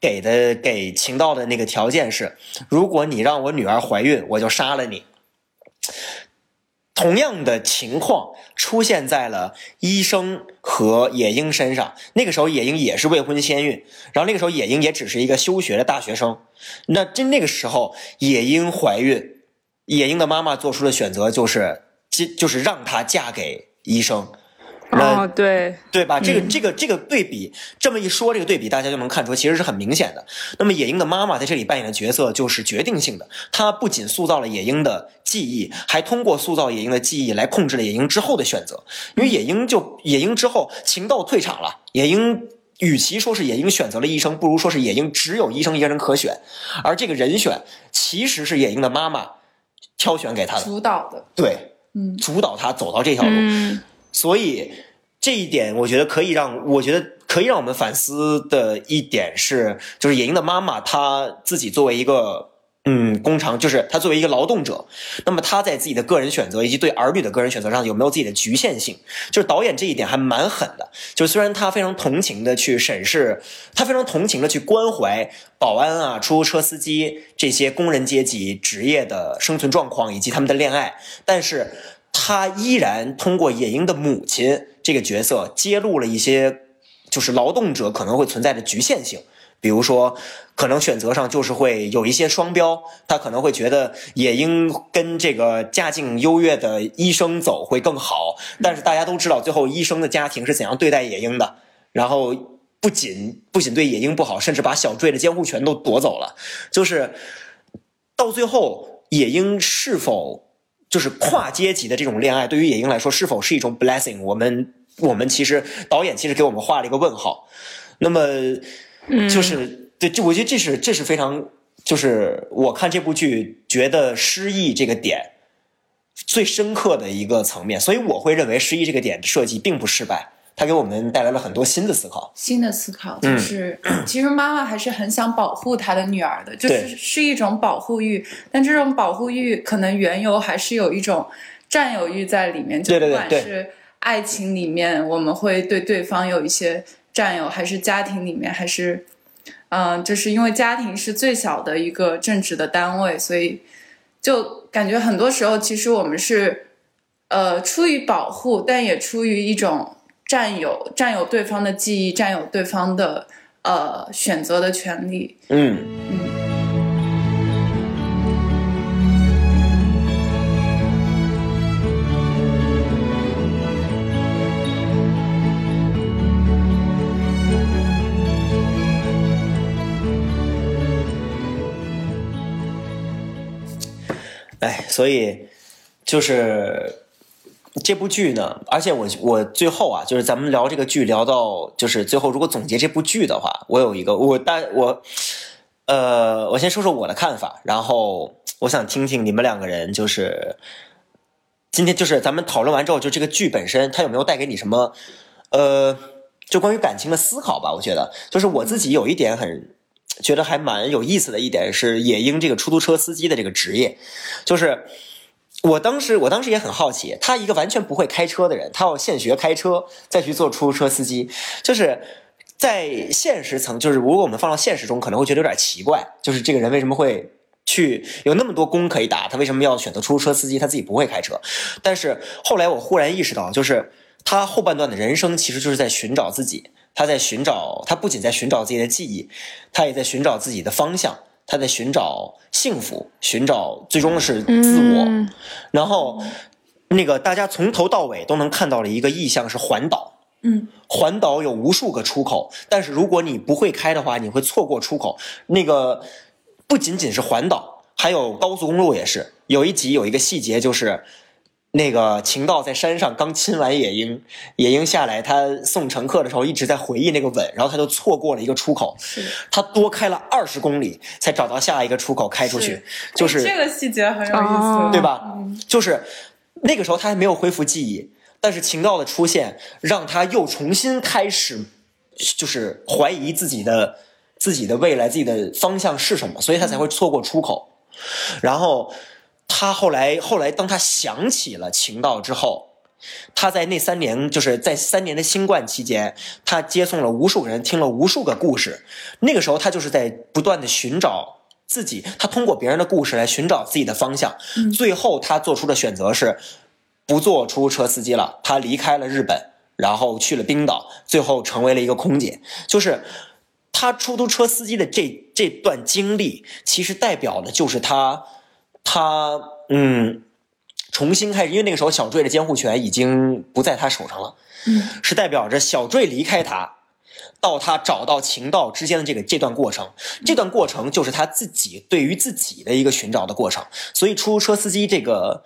给的给情道的那个条件是：如果你让我女儿怀孕，我就杀了你。同样的情况出现在了医生和野樱身上。那个时候，野樱也是未婚先孕，然后那个时候野樱也只是一个休学的大学生。那真那个时候，野樱怀孕，野樱的妈妈做出的选择就是，就就是让她嫁给医生。那哦，对，对吧？这个这个这个对比，这么一说，这个对比大家就能看出，其实是很明显的。那么野鹰的妈妈在这里扮演的角色就是决定性的，她不仅塑造了野鹰的记忆，还通过塑造野鹰的记忆来控制了野鹰之后的选择。因为野鹰就野鹰之后情窦退场了，野鹰与其说是野鹰选择了医生，不如说是野鹰只有医生一个人可选，而这个人选其实是野鹰的妈妈挑选给他的，主导的，对，嗯主导他走到这条路。嗯所以这一点，我觉得可以让我觉得可以让我们反思的一点是，就是野英的妈妈她自己作为一个嗯工厂，就是她作为一个劳动者，那么她在自己的个人选择以及对儿女的个人选择上有没有自己的局限性？就是导演这一点还蛮狠的。就虽然他非常同情的去审视，他非常同情的去关怀保安啊、出租车司机这些工人阶级职业的生存状况以及他们的恋爱，但是他依然通过野鹰的母亲这个角色揭露了一些就是劳动者可能会存在的局限性。比如说，可能选择上就是会有一些双标，他可能会觉得野鹰跟这个家境优越的医生走会更好，但是大家都知道，最后医生的家庭是怎样对待野鹰的，然后不仅不仅对野鹰不好，甚至把小坠的监护权都夺走了，就是到最后，野鹰是否就是跨阶级的这种恋爱，对于野樱来说是否是一种 blessing？我们我们其实导演其实给我们画了一个问号。那么嗯，就是对，这我觉得这是这是非常，就是我看这部剧觉得失忆这个点最深刻的一个层面，所以我会认为失忆这个点设计并不失败，它给我们带来了很多新的思考。新的思考嗯就是，其实妈妈还是很想保护她的女儿的，就是是一种保护欲，但这种保护欲可能缘由还是有一种占有欲在里面，就不管是爱情里面我们会对对方有一些占有，还是家庭里面，还是嗯、就是因为家庭是最小的一个正直的单位，所以就感觉很多时候其实我们是呃出于保护，但也出于一种占有占有对方的记忆，占有对方的呃选择的权利。嗯嗯，哎，所以就是这部剧呢，而且我我最后啊，就是咱们聊这个剧聊到就是最后，如果总结这部剧的话，我有一个我大我呃，我先说说我的看法，然后我想听听你们两个人就是今天就是咱们讨论完之后，就这个剧本身它有没有带给你什么呃，就关于感情的思考吧？我觉得就是我自己有一点很。觉得还蛮有意思的一点是野鹰这个出租车司机的这个职业，就是我当时我当时也很好奇，他一个完全不会开车的人，他要现学开车，再去做出租车司机，就是在现实层，就是如果我们放到现实中，可能会觉得有点奇怪，就是这个人为什么会去有那么多工可以打，他为什么要选择出租车司机？他自己不会开车。但是后来我忽然意识到，就是他后半段的人生其实就是在寻找自己，他在寻找，他不仅在寻找自己的记忆，他也在寻找自己的方向，他在寻找幸福，寻找最终是自我。嗯然后，那个大家从头到尾都能看到了一个意象是环岛。嗯，环岛有无数个出口，但是如果你不会开的话，你会错过出口。那个不仅仅是环岛，还有高速公路也是。有一集有一个细节就是。那个秦道在山上刚亲完野鹰，野鹰下来，他送乘客的时候一直在回忆那个吻，然后他就错过了一个出口，他多开了二十公里才找到下一个出口开出去是，就是哎这个细节很有意思，哦对吧？就是那个时候他还没有恢复记忆，但是秦道的出现让他又重新开始，就是怀疑自己的自己的未来、自己的方向是什么，所以他才会错过出口。然后他后来后来，当他想起了情道之后，他在那三年，就是在三年的新冠期间，他接送了无数个人，听了无数个故事。那个时候，他就是在不断的寻找自己，他通过别人的故事来寻找自己的方向。最后，他做出的选择是不做出租车司机了，他离开了日本，然后去了冰岛，最后成为了一个空姐。就是他出租车司机的这这段经历，其实代表的就是他他嗯。重新开始，因为那个时候小坠的监护权已经不在他手上了，嗯，是代表着小坠离开他，到他找到情道之间的这个这段过程，这段过程就是他自己对于自己的一个寻找的过程。所以出租车司机这个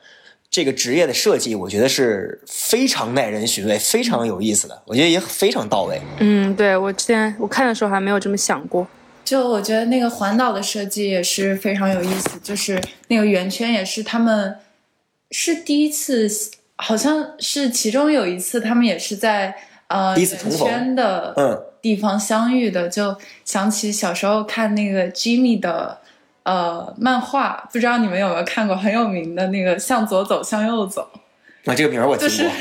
这个职业的设计，我觉得是非常耐人寻味、非常有意思的，我觉得也非常到位。嗯，对我之前我看的时候还没有这么想过。就我觉得那个环岛的设计也是非常有意思，就是那个圆圈也是他们是第一次，好像是其中有一次他们也是在呃圆圈的嗯地方相遇的，就想起小时候看那个 Jimmy 的呃漫画，不知道你们有没有看过很有名的那个向左走向右走。啊，这个名儿我听就是过。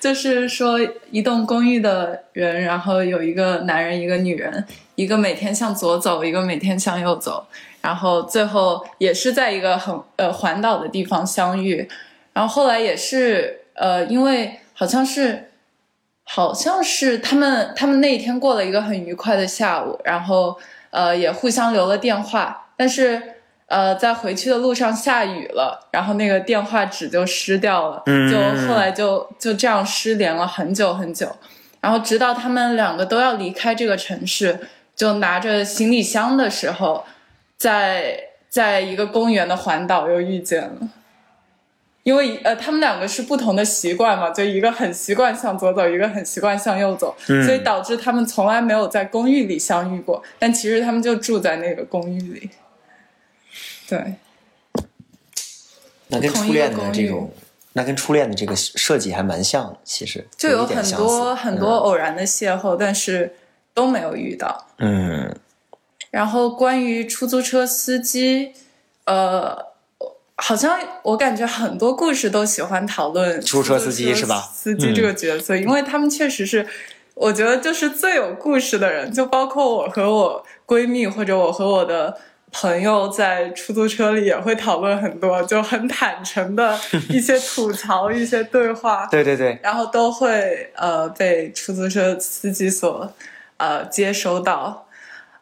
就是说一栋公寓的人，然后有一个男人，一个女人，一个每天向左走，一个每天向右走，然后最后也是在一个很呃环岛的地方相遇，然后后来也是呃，因为好像是好像是他们他们那一天过了一个很愉快的下午，然后呃也互相留了电话，但是。呃，在回去的路上下雨了，然后那个电话纸就湿掉了，嗯就后来就就这样失联了很久很久，然后直到他们两个都要离开这个城市，就拿着行李箱的时候，在在一个公园的环岛又遇见了，因为呃，他们两个是不同的习惯嘛，就一个很习惯向左走，一个很习惯向右走，嗯所以导致他们从来没有在公寓里相遇过，但其实他们就住在那个公寓里。对，那跟初恋的这种，那跟初恋的这个设计还蛮像的，其实就有很多很多偶然的邂逅，但是都没有遇到。嗯然后关于出租车司机，呃，好像我感觉很多故事都喜欢讨论出租车司机是吧司机这个角色，因为他们确实是，我觉得就是最有故事的人，就包括我和我闺蜜或者我和我的。朋友在出租车里也会讨论很多，就很坦诚的 一些吐槽、一些对话。对对对，然后都会呃被出租车司机所呃接收到。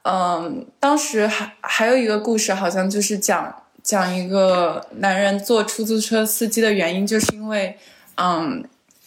嗯，当时还还有一个故事，好像就是讲讲一个男人做出租车司机的原因，就是因为嗯，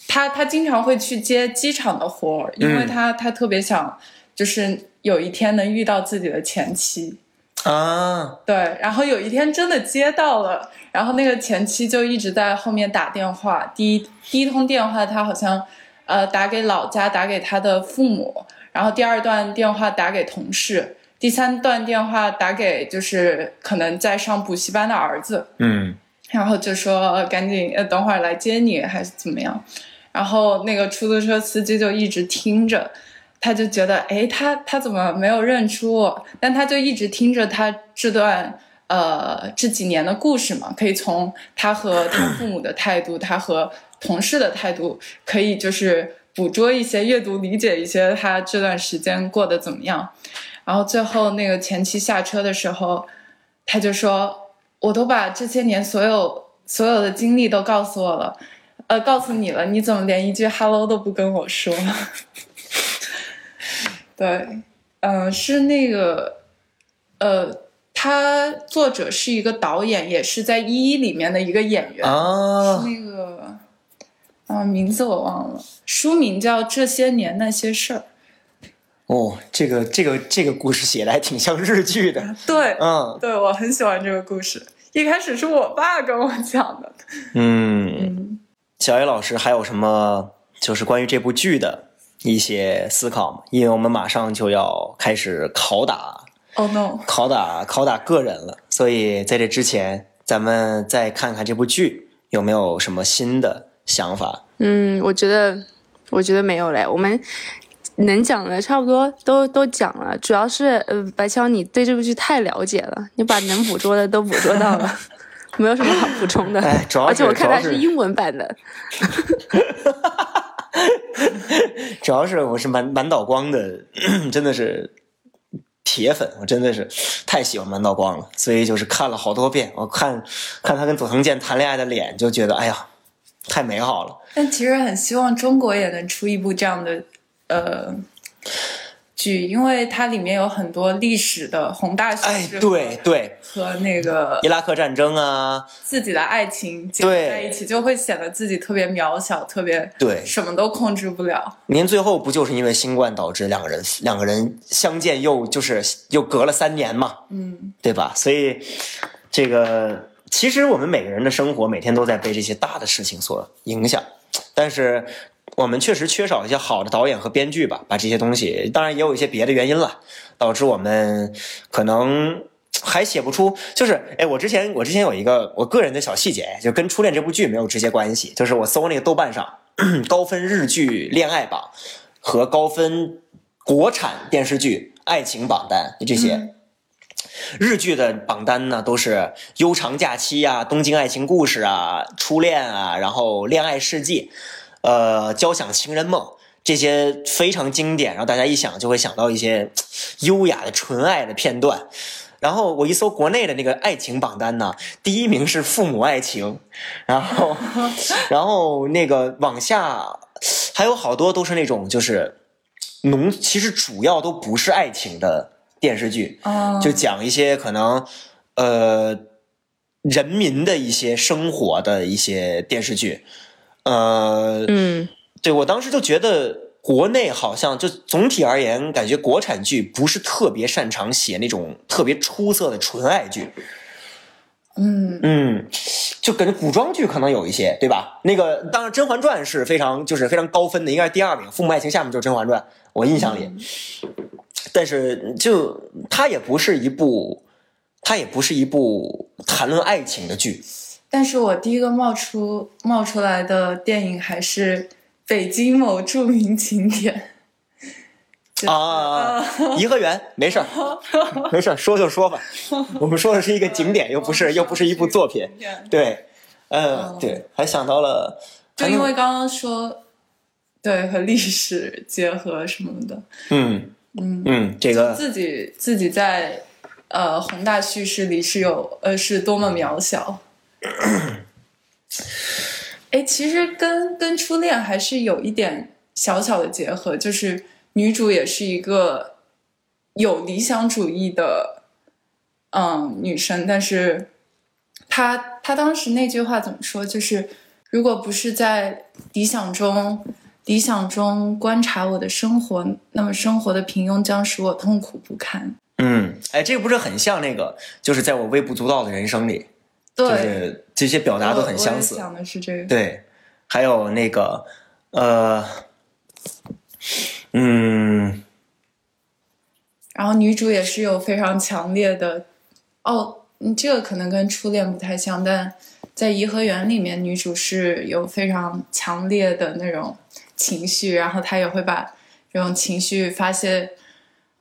他他经常会去接机场的活儿，因为嗯他他特别想就是有一天能遇到自己的前妻。啊，对，然后有一天真的接到了，然后那个前妻就一直在后面打电话。第一第一通电话，他好像呃打给老家，打给他的父母，然后第二段电话打给同事，第三段电话打给就是可能在上补习班的儿子，嗯然后就说呃赶紧呃等会儿来接你还是怎么样，然后那个出租车司机就一直听着。他就觉得，哎，他他怎么没有认出我？但他就一直听着他这段呃这几年的故事嘛，可以从他和他父母的态度，他和同事的态度，可以就是捕捉一些阅读理解一些他这段时间过得怎么样。然后最后那个前妻下车的时候，他就说：“我都把这些年所有所有的经历都告诉我了，呃，告诉你了，你怎么连一句 hello 都不跟我说？”对，嗯、是那个，呃，他作者是一个导演，也是在《一一》里面的一个演员，啊，那个，啊，名字我忘了，书名叫《这些年那些事儿》。哦，这个这个这个故事写的还挺像日剧的，对，嗯对我很喜欢这个故事。一开始是我爸跟我讲的，嗯，嗯，小野老师还有什么就是关于这部剧的一些思考嘛？因为我们马上就要开始拷打哦、no，拷打拷打个人了，所以在这之前，咱们再看看这部剧有没有什么新的想法。嗯，我觉得，我觉得没有嘞。我们能讲的差不多都都讲了，主要是呃，白乔你对这部剧太了解了，你把能捕捉的都捕捉到了，没有什么好补充的。哎主要而且我看它是英文版的，主要是我是满满岛光的，真的是铁粉，我真的是太喜欢满岛光了，所以就是看了好多遍。我看看他跟佐藤健谈恋爱的脸，就觉得哎呀，太美好了。但其实很希望中国也能出一部这样的呃剧，因为它里面有很多历史的宏大叙哎，事，对对，和那个伊拉克战争啊，自己的爱情结合对在一起，就会显得自己特别渺小，特别对什么都控制不了。您最后不就是因为新冠导致两个人两个人相见又就是又隔了三年嘛，嗯，对吧？所以这个其实我们每个人的生活每天都在被这些大的事情所影响，但是我们确实缺少一些好的导演和编剧吧，把这些东西，当然也有一些别的原因了，导致我们可能。还写不出，就是哎，我之前我之前有一个我个人的小细节，就跟《初恋》这部剧没有直接关系，就是我搜那个豆瓣上 高分日剧恋爱榜和高分国产电视剧爱情榜单这些，嗯日剧的榜单呢，都是《悠长假期》啊，《东京爱情故事》啊，《初恋》啊，然后《恋爱世纪》，呃，《交响情人梦》这些非常经典，然后大家一想就会想到一些优雅的纯爱的片段。然后我一搜国内的那个爱情榜单呢，第一名是父母爱情，然后 然后那个往下还有好多都是那种就是农，其实主要都不是爱情的电视剧，哦，就讲一些可能呃人民的一些生活的一些电视剧，呃，嗯，对我当时就觉得国内好像就总体而言，感觉国产剧不是特别擅长写那种特别出色的纯爱剧，嗯，嗯，就感觉古装剧可能有一些，对吧？那个当然《甄嬛传》是非常就是非常高分的，应该是第二名，《父母爱情》下面就是《甄嬛传》，我印象里。但是就它也不是一部，它也不是一部谈论爱情的剧。但是我第一个冒出冒出来的电影还是北京某著名景点。啊，颐和园，没事儿，没事儿，说就说吧。我们说的是一个景点，又不是又不是一部作品。对，嗯，对，还想到了，就因为刚刚说，对，和历史结合什么的。嗯嗯嗯，这个自己自己在呃宏大叙事里是有呃是多么渺小。哎，其实跟跟初恋还是有一点小小的结合，就是。女主也是一个有理想主义的，嗯，女生，但是她她当时那句话怎么说？就是如果不是在理想中理想中观察我的生活，那么生活的平庸将使我痛苦不堪。嗯，哎，这个不是很像那个，就是在我微不足道的人生里，对，这些表达都很相似。想的是这个，对，还有那个，呃。嗯，然后女主也是有非常强烈的，哦，这个可能跟初恋不太像，但在颐和园里面，女主是有非常强烈的那种情绪，然后她也会把这种情绪发泄，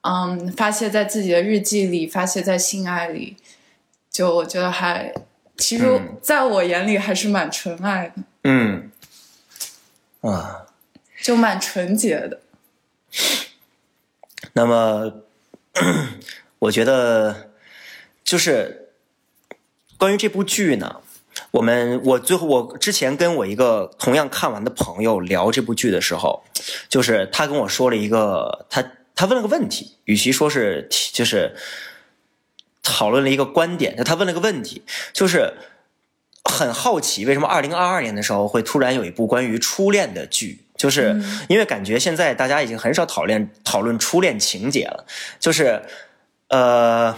嗯，发泄在自己的日记里，发泄在性爱里，就我觉得还，其实在我眼里还是蛮纯爱的，嗯，啊，就蛮纯洁的。那么，我觉得就是关于这部剧呢，我们我最后我之前跟我一个同样看完的朋友聊这部剧的时候，就是他跟我说了一个，他他问了个问题，与其说是就是讨论了一个观点，他问了个问题，就是很好奇为什么二零二二年的时候会突然有一部关于初恋的剧。就是因为感觉现在大家已经很少讨论讨论初恋情节了，就是，呃，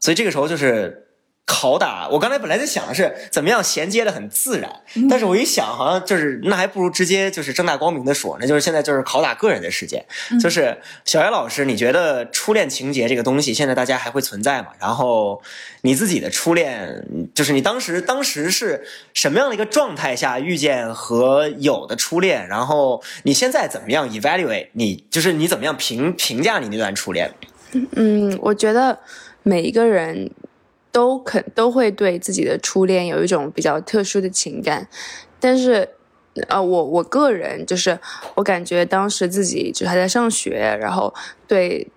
所以这个时候就是。拷打我刚才本来在想的是怎么样衔接的很自然，但是我一想好像就是那还不如直接就是正大光明的说，那就是现在就是拷打个人的事件。就是小叶老师，你觉得初恋情节这个东西现在大家还会存在吗？然后你自己的初恋，就是你当时当时是什么样的一个状态下遇见和有的初恋？然后你现在怎么样 evaluate 你就是你怎么样评评价你那段初恋？嗯，我觉得每一个人。都肯都会对自己的初恋有一种比较特殊的情感，但是，呃，我我个人就是我感觉当时自己就还在上学，然后对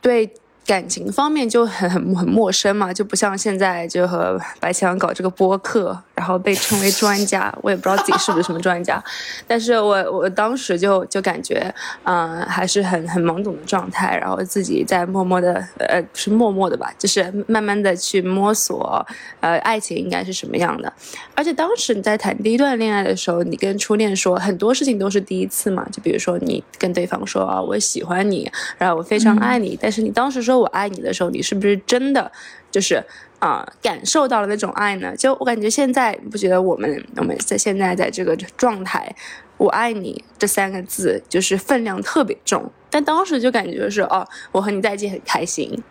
对。感情方面就很很很陌生嘛，就不像现在就和白强搞这个播客，然后被称为专家，我也不知道自己是不是什么专家，但是我我当时就就感觉，嗯，还是很很懵懂的状态，然后自己在默默的，呃，是默默的吧，就是慢慢的去摸索，呃，爱情应该是什么样的。而且当时你在谈第一段恋爱的时候，你跟初恋说很多事情都是第一次嘛，就比如说你跟对方说啊，我喜欢你，然后我非常爱你，但是你当时说。我爱你的时候，你是不是真的就是啊感受到了那种爱呢？就我感觉现在不觉得我们我们在现在在这个状态，我爱你这三个字就是分量特别重，但当时就感觉是哦，我和你在一起很开心，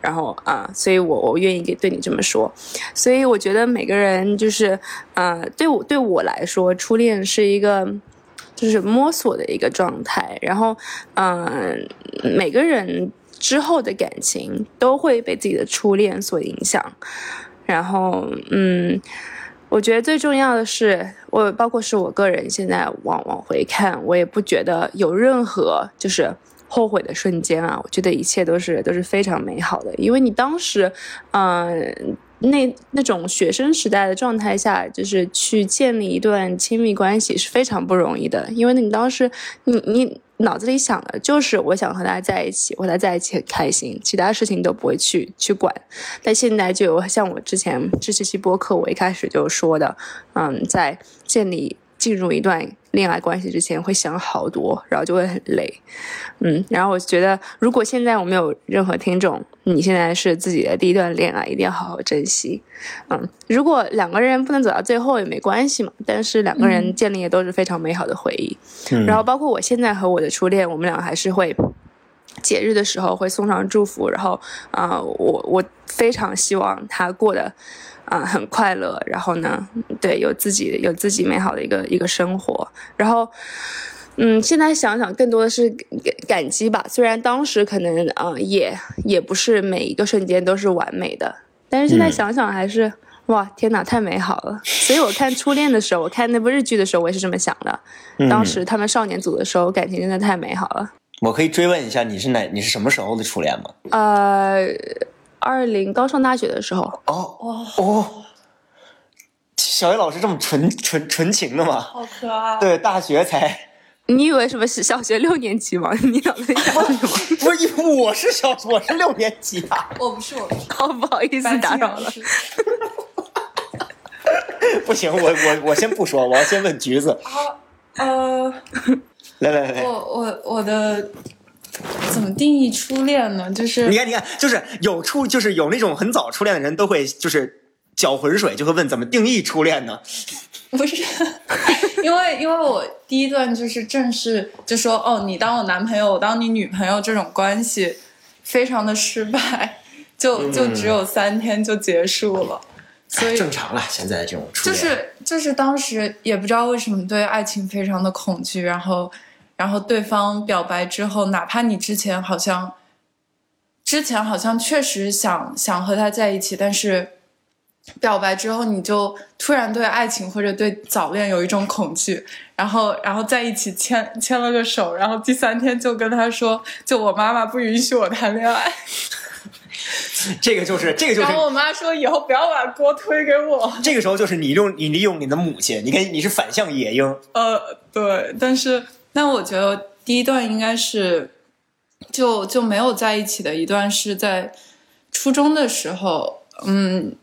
然后啊，所以我我愿意给对你这么说，所以我觉得每个人就是呃，对我对我来说，初恋是一个就是摸索的一个状态，然后嗯，每个人。之后的感情都会被自己的初恋所影响，然后，嗯，我觉得最重要的是，我包括是我个人现在往往回看，我也不觉得有任何就是后悔的瞬间啊，我觉得一切都是都是非常美好的，因为你当时，嗯。那那种学生时代的状态下，就是去建立一段亲密关系是非常不容易的，因为你当时你你脑子里想的就是我想和他在一起，和他在一起很开心，其他事情都不会去去管。但现在就像我之前这期播客我一开始就说的，嗯，在建立进入一段恋爱关系之前会想好多，然后就会很累。嗯，然后我觉得，如果现在我没有任何听众，你现在是自己的第一段恋爱，一定要好好珍惜。嗯，如果两个人不能走到最后也没关系嘛，但是两个人建立的都是非常美好的回忆。嗯然后包括我现在和我的初恋，我们俩还是会节日的时候会送上祝福，然后啊、呃我我非常希望他过得啊、呃很快乐，然后呢，对，有自己有自己美好的一个一个生活，然后。嗯，现在想想更多的是感感激吧。虽然当时可能啊、呃也也不是每一个瞬间都是完美的，但是现在嗯想想还是、哇，天哪，太美好了。所以我看初恋的时候，我看那部日剧的时候，我也是这么想的。嗯当时他们少年组的时候，感情真的太美好了。我可以追问一下，你是哪？你是什么时候的初恋吗？呃，二零刚上大学的时候，哦哦，哦，小叶老师这么纯纯纯情的吗？好可爱。对，大学才你以为什么是小学六年级吗？你脑子里想什么？不是，因为我是小，我是六年级啊。我不是，我不是。好不好意思打扰了。不行，我我我先不说，我要先问橘子。呃，来来来来，我我我的怎么定义初恋呢？就是你看你看，就是有初，就是有那种很早初恋的人都会就是搅浑水，就会问怎么定义初恋呢？不是，因为因为我第一段就是正式就说哦，你当我男朋友，我当你女朋友这种关系，非常的失败，就就只有三天就结束了，所以正常了，现在这种初就，是就是当时也不知道为什么对爱情非常的恐惧，然后然后对方表白之后，哪怕你之前好像之前好像确实想想和他在一起，但是表白之后你就突然对爱情或者对早恋有一种恐惧，然后然后在一起牵牵了个手，然后第三天就跟他说，就我妈妈不允许我谈恋爱，这个就是这个就是然后我妈说以后不要把锅推给我。这个时候就是你用你利用你的母亲，你看你是反向野鹰，呃，对，但是那我觉得第一段应该是就就没有在一起的一段是在初中的时候，嗯，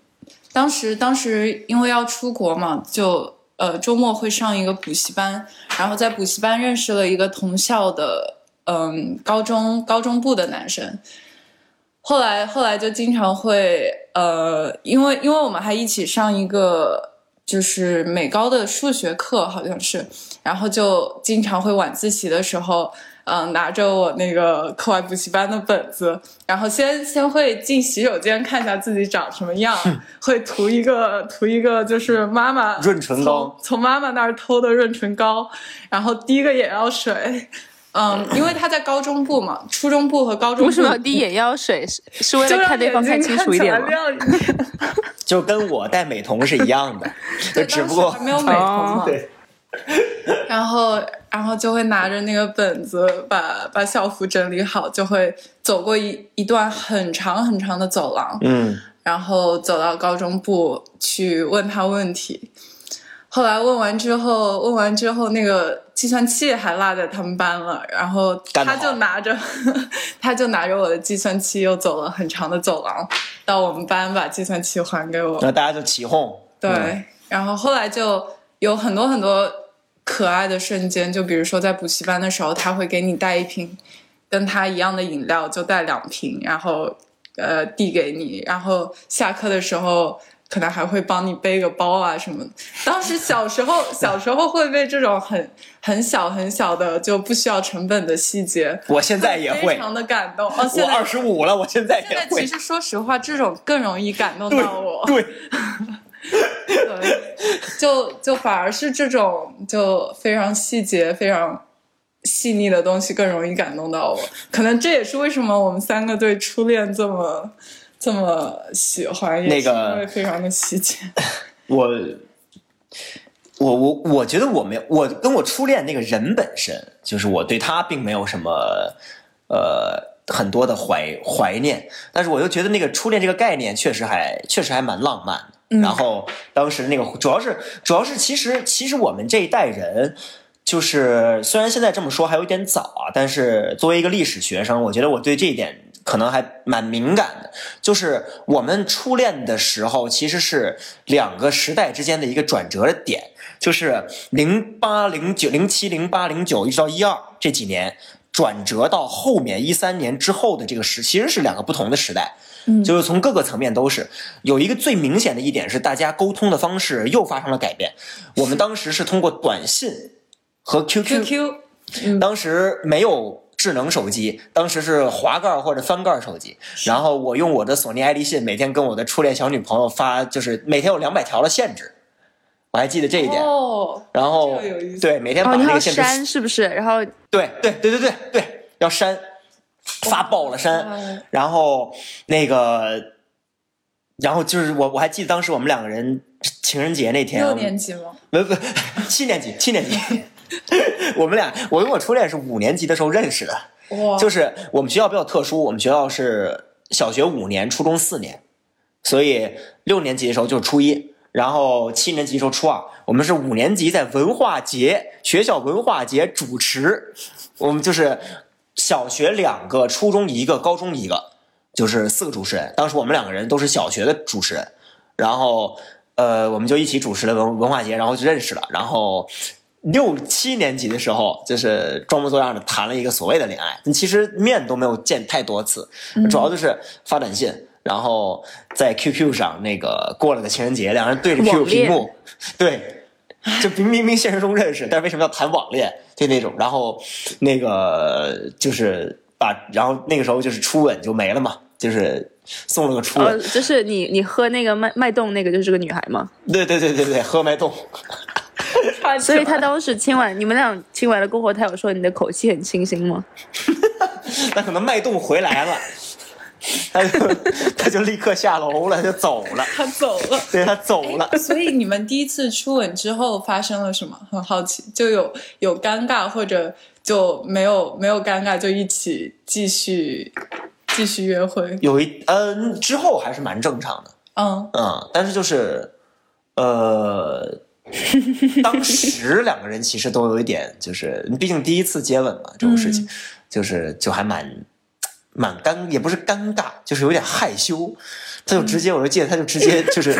当时当时因为要出国嘛，就呃周末会上一个补习班，然后在补习班认识了一个同校的嗯高中高中部的男生。后来后来就经常会呃，因为因为我们还一起上一个就是美高的数学课，好像是，然后就经常会晚自习的时候，嗯、拿着我那个课外补习班的本子，然后先先会进洗手间看一下自己长什么样，会涂一个涂一个就是妈妈润唇膏从从妈妈那儿偷的润唇膏，然后滴个眼药水。嗯，因为他在高中部嘛，初中部和高中部为什么要滴眼药水？是是为了看对方看清楚一点吗。就跟我戴美瞳是一样的，就只不过 还没有美瞳嘛，对，然后然后就会拿着那个本子把把校服整理好，就会走过一一段很长很长的走廊，嗯，然后走到高中部去问他问题。后来问完之后，问完之后，那个计算器还落在他们班了，然后他就拿着，他就拿着我的计算器，又走了很长的走廊，到我们班把计算器还给我。那大家就起哄，对，嗯然后后来就有很多很多可爱的瞬间，就比如说在补习班的时候，他会给你带一瓶跟他一样的饮料，就带两瓶，然后呃递给你，然后下课的时候。可能还会帮你背个包啊什么的。当时小时候，小时候会被这种很很小很小的就不需要成本的细节，我现在也会，非常的感动。哦，现我在二十五了，我现在现也会，在其实说实话，这种更容易感动到我。对，对，就就反而是这种就非常细节、非常细腻的东西更容易感动到我。可能这也是为什么我们三个对初恋这么这么喜欢，那个因为非常的细节。我。我我我觉得我没有，我跟我初恋那个人本身，就是我对他并没有什么呃很多的怀怀念，但是我又觉得那个初恋这个概念确实还确实还蛮浪漫然后当时那个主要是主要是其实其实我们这一代人，就是虽然现在这么说还有点早啊，但是作为一个历史学生，我觉得我对这一点可能还蛮敏感的，就是我们初恋的时候，其实是两个时代之间的一个转折的点，就是零八、零九、零七、零八、零九，一直到一二这几年，转折到后面一三年之后的这个时，其实是两个不同的时代。嗯就是从各个层面都是有一个最明显的一点是，大家沟通的方式又发生了改变。我们当时是通过短信和 QQ，QQ，当时没有智能手机，当时是滑盖或者翻盖手机。然后我用我的索尼爱立信，每天跟我的初恋小女朋友发，就是每天有两百条的限制，我还记得这一点。哦，然后对每天把那个限制，删是不是？然后对对对对对对，要删，发爆了删。哦然后那个，然后就是我我还记得当时我们两个人情人节那天，六年级吗？不不，七年级，七年级。我们俩，我跟我初恋是五年级的时候认识的，就是我们学校比较特殊，我们学校是小学五年，初中四年，所以六年级的时候就是初一，然后七年级的时候初二。我们是五年级在文化节学校文化节主持，我们就是小学两个，初中一个，高中一个，就是四个主持人。当时我们两个人都是小学的主持人，然后呃，我们就一起主持了文文化节，然后就认识了，然后。六七年级的时候，就是装模作样的谈了一个所谓的恋爱，其实面都没有见太多次，主要就是发短信，然后在 QQ 上那个过了个情人节，两人对着 QQ 屏幕，对，就明明明现实中认识，但是为什么要谈网恋？就那种，然后那个就是把，然后那个时候就是初吻就没了嘛，就是送了个初呃，吻，就是你你喝那个脉脉动那个就是个女孩吗？对对对对对，喝脉动，所以他当时亲完你们俩亲完了过后，他有说你的口气很清新吗？那可能脉动回来了。他就他就立刻下楼了，就走了，他走了。对他走了。所以你们第一次初吻之后发生了什么？很好奇，就有有尴尬，或者就没有没有尴尬，就一起继续继续约会。有一嗯，之后还是蛮正常的，嗯，嗯，但是就是呃，当时两个人其实都有一点，就是毕竟第一次接吻嘛，这种事情，就是就还蛮蛮尴，也不是尴尬，就是有点害羞。他就直接，我就记得他就直接 就是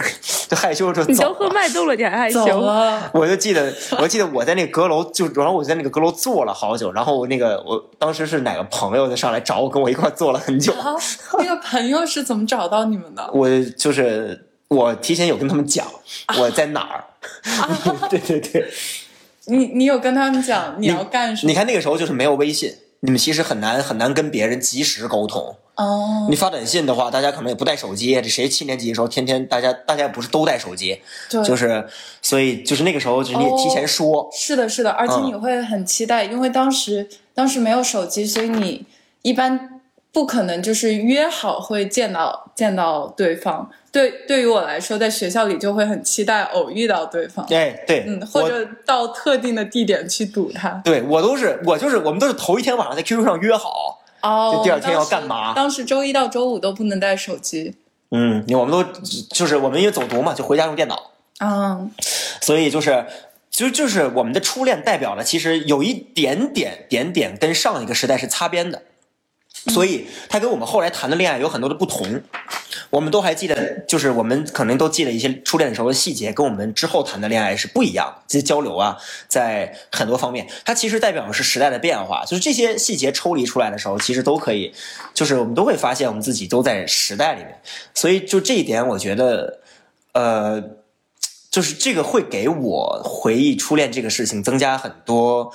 就害羞就你都喝走了。脉动了，你还害走羞？了。我就记得，我记得我在那个阁楼，就然后我在那个阁楼坐了好久，然后那个我当时是哪个朋友就上来找我，跟我一块坐了很久。啊，那个朋友是怎么找到你们的？我就是我提前有跟他们讲我在哪儿，对对对。你你有跟他们讲你要干什么？你看那个时候就是没有微信，你们其实很难很难跟别人及时沟通。哦你，发短信的话，大家可能也不带手机。这谁七年级的时候天天大家大家也不是都带手机，对，就是所以就是那个时候就是你也提前说，是的，是的，而且嗯你会很期待，因为当时当时没有手机，所以你一般不可能就是约好会见到见到对方。对，对于我来说，在学校里就会很期待偶遇到对方，对对，嗯，或者到特定的地点去堵他。对我都是我就是我们都是头一天晚上在 QQ 上约好，哦，就第二天要干嘛当时周一到周五都不能带手机。嗯，我们都就是我们因为走读嘛，就回家用电脑，嗯，所以就是。就就是我们的初恋代表了，其实有一点点点点跟上一个时代是擦边的，所以它跟我们后来谈的恋爱有很多的不同。我们都还记得，就是我们可能都记得一些初恋的时候的细节，跟我们之后谈的恋爱是不一样的。这些交流啊，在很多方面，它其实代表的是时代的变化。就是这些细节抽离出来的时候，其实都可以，就是我们都会发现我们自己都在时代里面。所以就这一点，我觉得，呃，就是这个会给我回忆初恋这个事情增加很多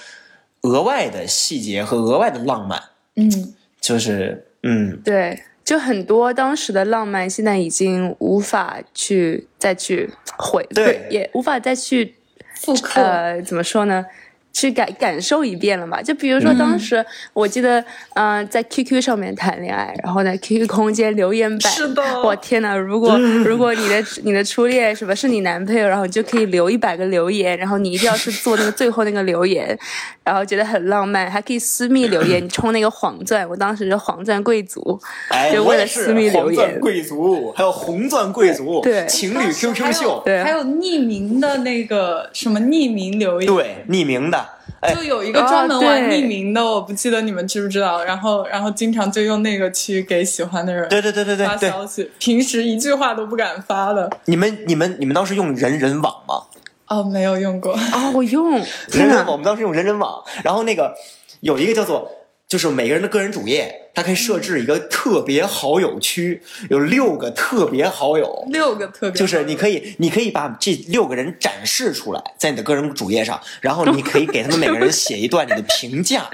额外的细节和额外的浪漫。嗯，就是，嗯，对，就很多当时的浪漫，现在已经无法去再去回，对也无法再去复刻。呃，怎么说呢？去感感受一遍了嘛？就比如说嗯。当时，我记得，嗯、在 QQ 上面谈恋爱，然后在，QQ 空间留言板，是的。我天呐，如果 如果你的你的初恋什么是你男朋友，然后你就可以留一百个留言，然后你一定要去做那个最后那个留言，然后觉得很浪漫，还可以私密留言，你充那个黄钻，我当时是黄钻贵族，哎，就为了私密留黄钻言贵族，还有红钻贵族，对情侣 QQ 秀，对还有匿名的那个什么匿名留言，对，匿名的，的。哎就，有一个专门玩匿名的，我不记得你们知不知道。然后，然后经常就用那个去给喜欢的人对对对对对对，发消息，平时一句话都不敢发的。你们你们你们当时用人人网吗？哦，没有用过。哦，我用，人人网，我！们当时用人人网，然后那个有一个叫做。就是每个人的个人主页，它可以设置一个特别好友区，有六个特别好友，六个特别，就是你可以，你可以把这六个人展示出来，在你的个人主页上，然后你可以给他们每个人写一段你的评价，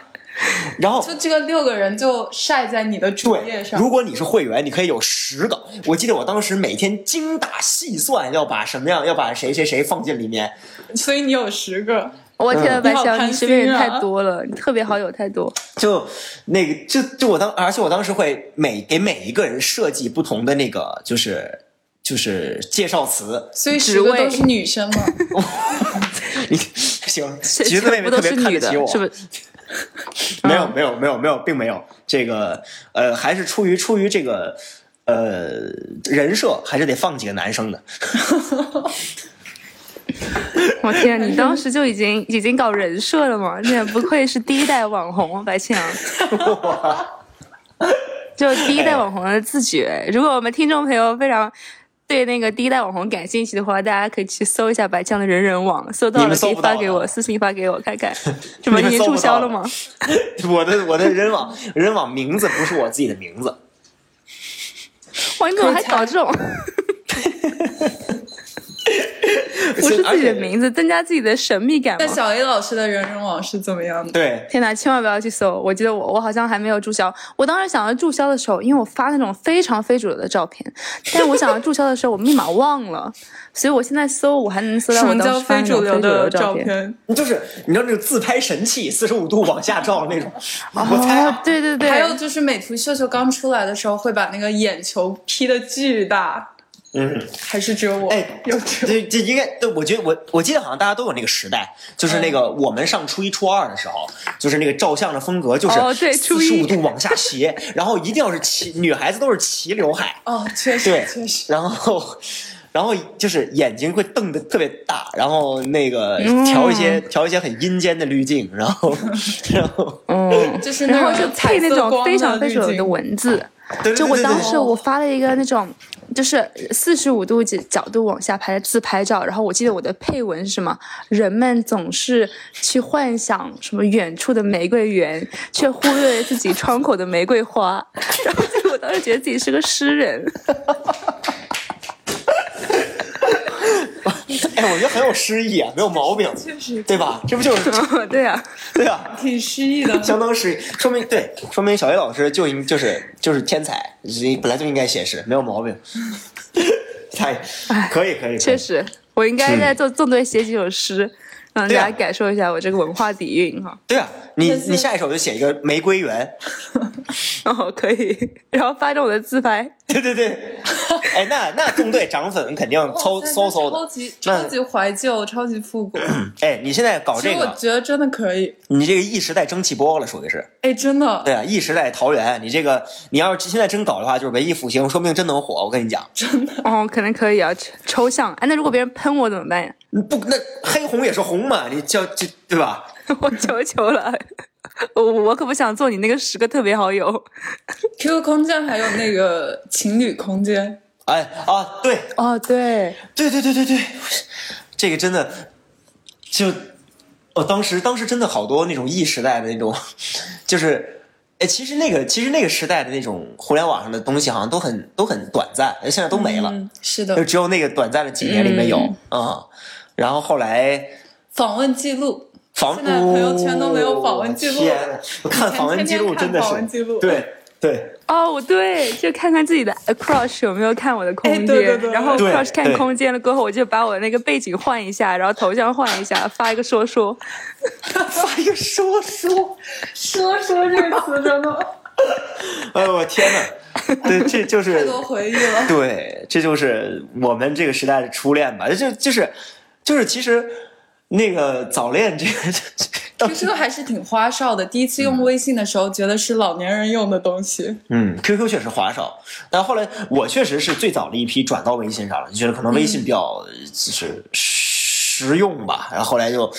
然后就这个六个人就晒在你的主页，上。如果你是会员，你可以有十个。我记得我当时每天精打细算，要把什么样，要把谁谁谁放进里面。所以你有十个，我天白小，你身边人太多了，你特别好友太多。就那个，就就我当，而且我当时会每给每一个人设计不同的那个，就是就是介绍词。所以职位十个都是女生吗。你行，全橘子妹妹特别看得起我，，是不 是？没有没有没有没有，并没有这个呃，还是出于出于这个呃人设，还是得放几个男生的。我天，你当时就已经 已经搞人设了吗？那不愧是第一代网红，白庆阳。就第一代网红的自觉。如果我们听众朋友非常对那个第一代网红感兴趣的话，大家可以去搜一下白酱的人人网，搜到了可以发给我，私信发给我看看。什么经注销了吗？我的我的人网人网名字不是我自己的名字，哇，你怎么还搞这种？不是自己的名字，增加自己的神秘感？那小 A 老师的人人网是怎么样的？对，天哪，千万不要去搜！我记得我我好像还没有注销。我当时想要注销的时候，因为我发那种非常非主流的照片，但我想要注销的时候，我密码忘了，所以我现在搜我还能搜到什么叫我当时发非主流那种非主流的照片。片？就是你知道那个自拍神器，四十五度往下照那种，我猜哦啊，，对对对，还有就是美图秀秀刚出来的时候，会把那个眼球 P 的巨大，嗯，还是只有我？哎，有这这这应该，对，我觉得我我记得好像大家都有那个时代，就是那个我们上初一初二的时候，就是那个照相的风格就是哦对初一四十五度往下斜，然后一定要是齐，女孩子都是齐刘海，哦，确实对确实。然后。然后就是眼睛会瞪得特别大，然后那个嗯调一些、调一些很阴间的滤镜，然后 然后嗯，就是然后就配那种非常非主流的文字。对对就我当时我发了一个那种，就是四十五度角角度往下拍自拍照，然后我记得我的配文是什么？人们总是去幻想什么远处的玫瑰园，却忽略了自己窗口的玫瑰花。然后我当时觉得自己是个诗人。哎，我觉得很有诗意啊，没有毛病，确实对吧？这不就是对啊，对啊？挺诗意的。相当诗意，说明对，说明小叶老师就应就是就是天才，本来就应该写诗，没有毛病。太可以可以，确实，我应该在做纵队写几首诗，让大家感受一下我这个文化底蕴哈。对啊，你你下一首就写一个玫瑰园，哦，可以，然后发着我的自拍。对对对，哎，那那纵队涨粉肯定搜哇搜搜的，超级超级怀旧，超级复古。哎，你现在搞这个我这个，觉得真的可以。你这个一时代蒸汽波了，属于是。哎，真的，对啊一时代桃园，你这个你要是现在真搞的话，就是文艺复兴，说不定真能火。我跟你讲，真的哦，可能可以啊，抽抽象。哎，那如果别人喷我怎么办呀？你不那黑红也是红嘛，你叫这对吧？我求求了，我我可不想做你那个十个特别好友。QQ 空间还有那个情侣空间，哎啊，对。哦，对，对对对对对，这个真的就，我当时当时真的好多那种 E 时代的那种，就是，哎，其实那个其实那个时代的那种互联网上的东西好像都很都很短暂，现在都没了，嗯，是就的。只有那个短暂的几年里面有啊、然后后来访问记录，访现在朋友圈都没有访问记录天哪，我看访问记录真的是录对对。哦，我对，就看看自己的 crush 有没有看我的空间，哎对对对然后对 crush 看空间了过后，我就把我那个背景换一下，然后头像换一下，发一个说说。发一个说说，说说这个词真的 哎呦我天哪！对，这就是 太是多回忆了。对，这就是我们这个时代的初恋吧。就就是就是，其实那个早恋这个，QQ 还是挺花哨的，第一次用微信的时候觉得是老年人用的东西。嗯，QQ 确实花哨，但后来我确实是最早的一批转到微信上了，就觉得可能微信比较呃就是实用吧。然后后来就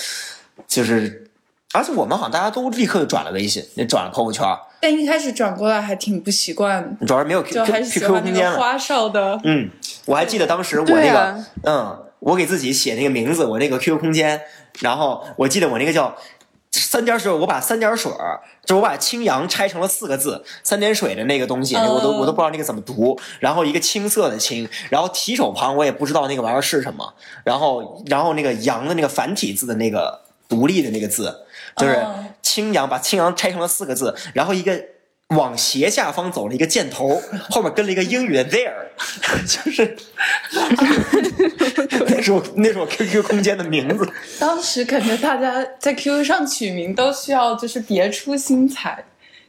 就是而且我们好像大家都立刻就转了微信，也转了朋友圈，但一开始转过来还挺不习惯，主要是没有 QQ 空间了。个花哨的。嗯，我还记得当时我那个，啊嗯，我给自己写那个名字，我那个 QQ 空间，然后我记得我那个叫三点水，我把三点水儿，就我把青阳拆成了四个字，三点水的那个东西，嗯我都我都不知道那个怎么读，然后一个青色的青，然后提手旁我也不知道那个玩意儿是什么，然后然后那个阳的那个繁体字的那个独立的那个字，就是哦青阳，把青阳拆成了四个字，然后一个。往斜下方走了一个箭头，后面跟了一个英语的 there，就是那是我那是我 QQ 空间的名字。当时感觉大家在 QQ 上取名都需要就是别出心裁，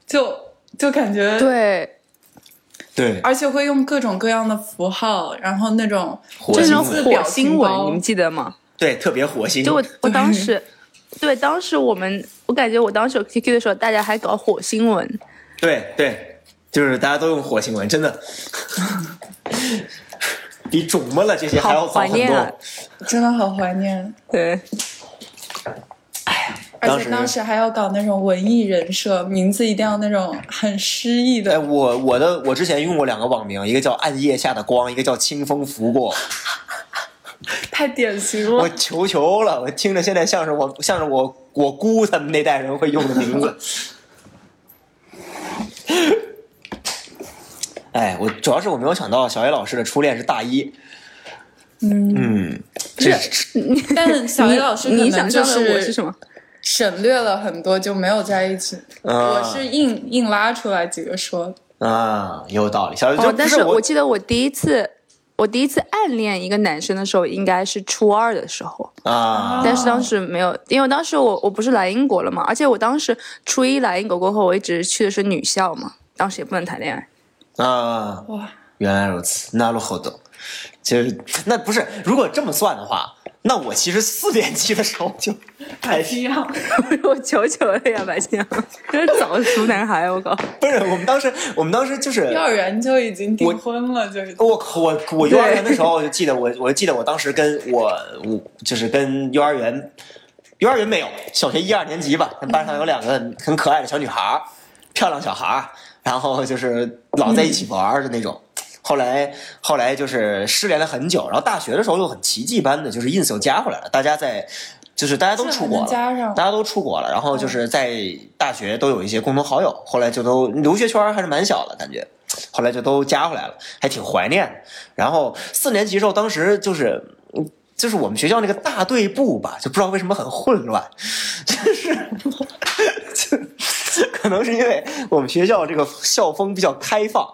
就就感觉，对，对，而且会用各种各样的符号，然后那种火就是火星文，你们记得吗？对，特别火星。就我我当时，对当时我们，我感觉我当时有 QQ 的时候，大家还搞火星文，对对，就是大家都用火星文，真的 比肿么了这些还要早很多。怀念啊！真的好怀念。对，而当时且当时还要搞那种文艺人设，名字一定要那种很诗意哎，的。我我的我之前用过两个网名，一个叫暗夜下的光，一个叫清风拂过。太典型了我。求求了，我听着现在像是我像是我我姑他们那代人会用的名字。哎，我主要是我没有想到小野老师的初恋是大一。嗯，嗯，这是但小 A 老师你想象的我是什么？省略了很多，就没有在一起。啊我是硬硬拉出来几个说的。啊，有道理。小野就哦，但是我我记得我第一次，我第一次暗恋一个男生的时候，应该是初二的时候，啊，但是当时没有，因为当时我我不是来英国了嘛，而且我当时初一来英国过后，我一直去的是女校嘛，当时也不能谈恋爱。啊，哇，原来如此，那路后头，就是那不是，如果这么算的话，那我其实四年级的时候就还一样。我求求了呀，白青，真是早熟男孩，我靠！不是我们当时，我们当时就是幼儿园就已经订婚了，就已经我我我幼儿园的时候，我就记得我我记得我当时跟我我就是跟幼儿园，幼儿园没有，小学一二年级吧，班上有两个很可爱的小女孩，漂亮小孩儿，然后就是老在一起玩的那种。后来后来就是失联了很久，然后大学的时候又很奇迹般的，就是 ins 又加回来了，大家在就是大家都出国了，大家都出国了，然后就是在大学都有一些共同好友，后来就都留学圈还是蛮小的感觉，后来就都加回来了，还挺怀念的。然后四年级时候，当时就是。嗯就是我们学校那个大队部吧，就不知道为什么很混乱，就是就可能是因为我们学校这个校风比较开放，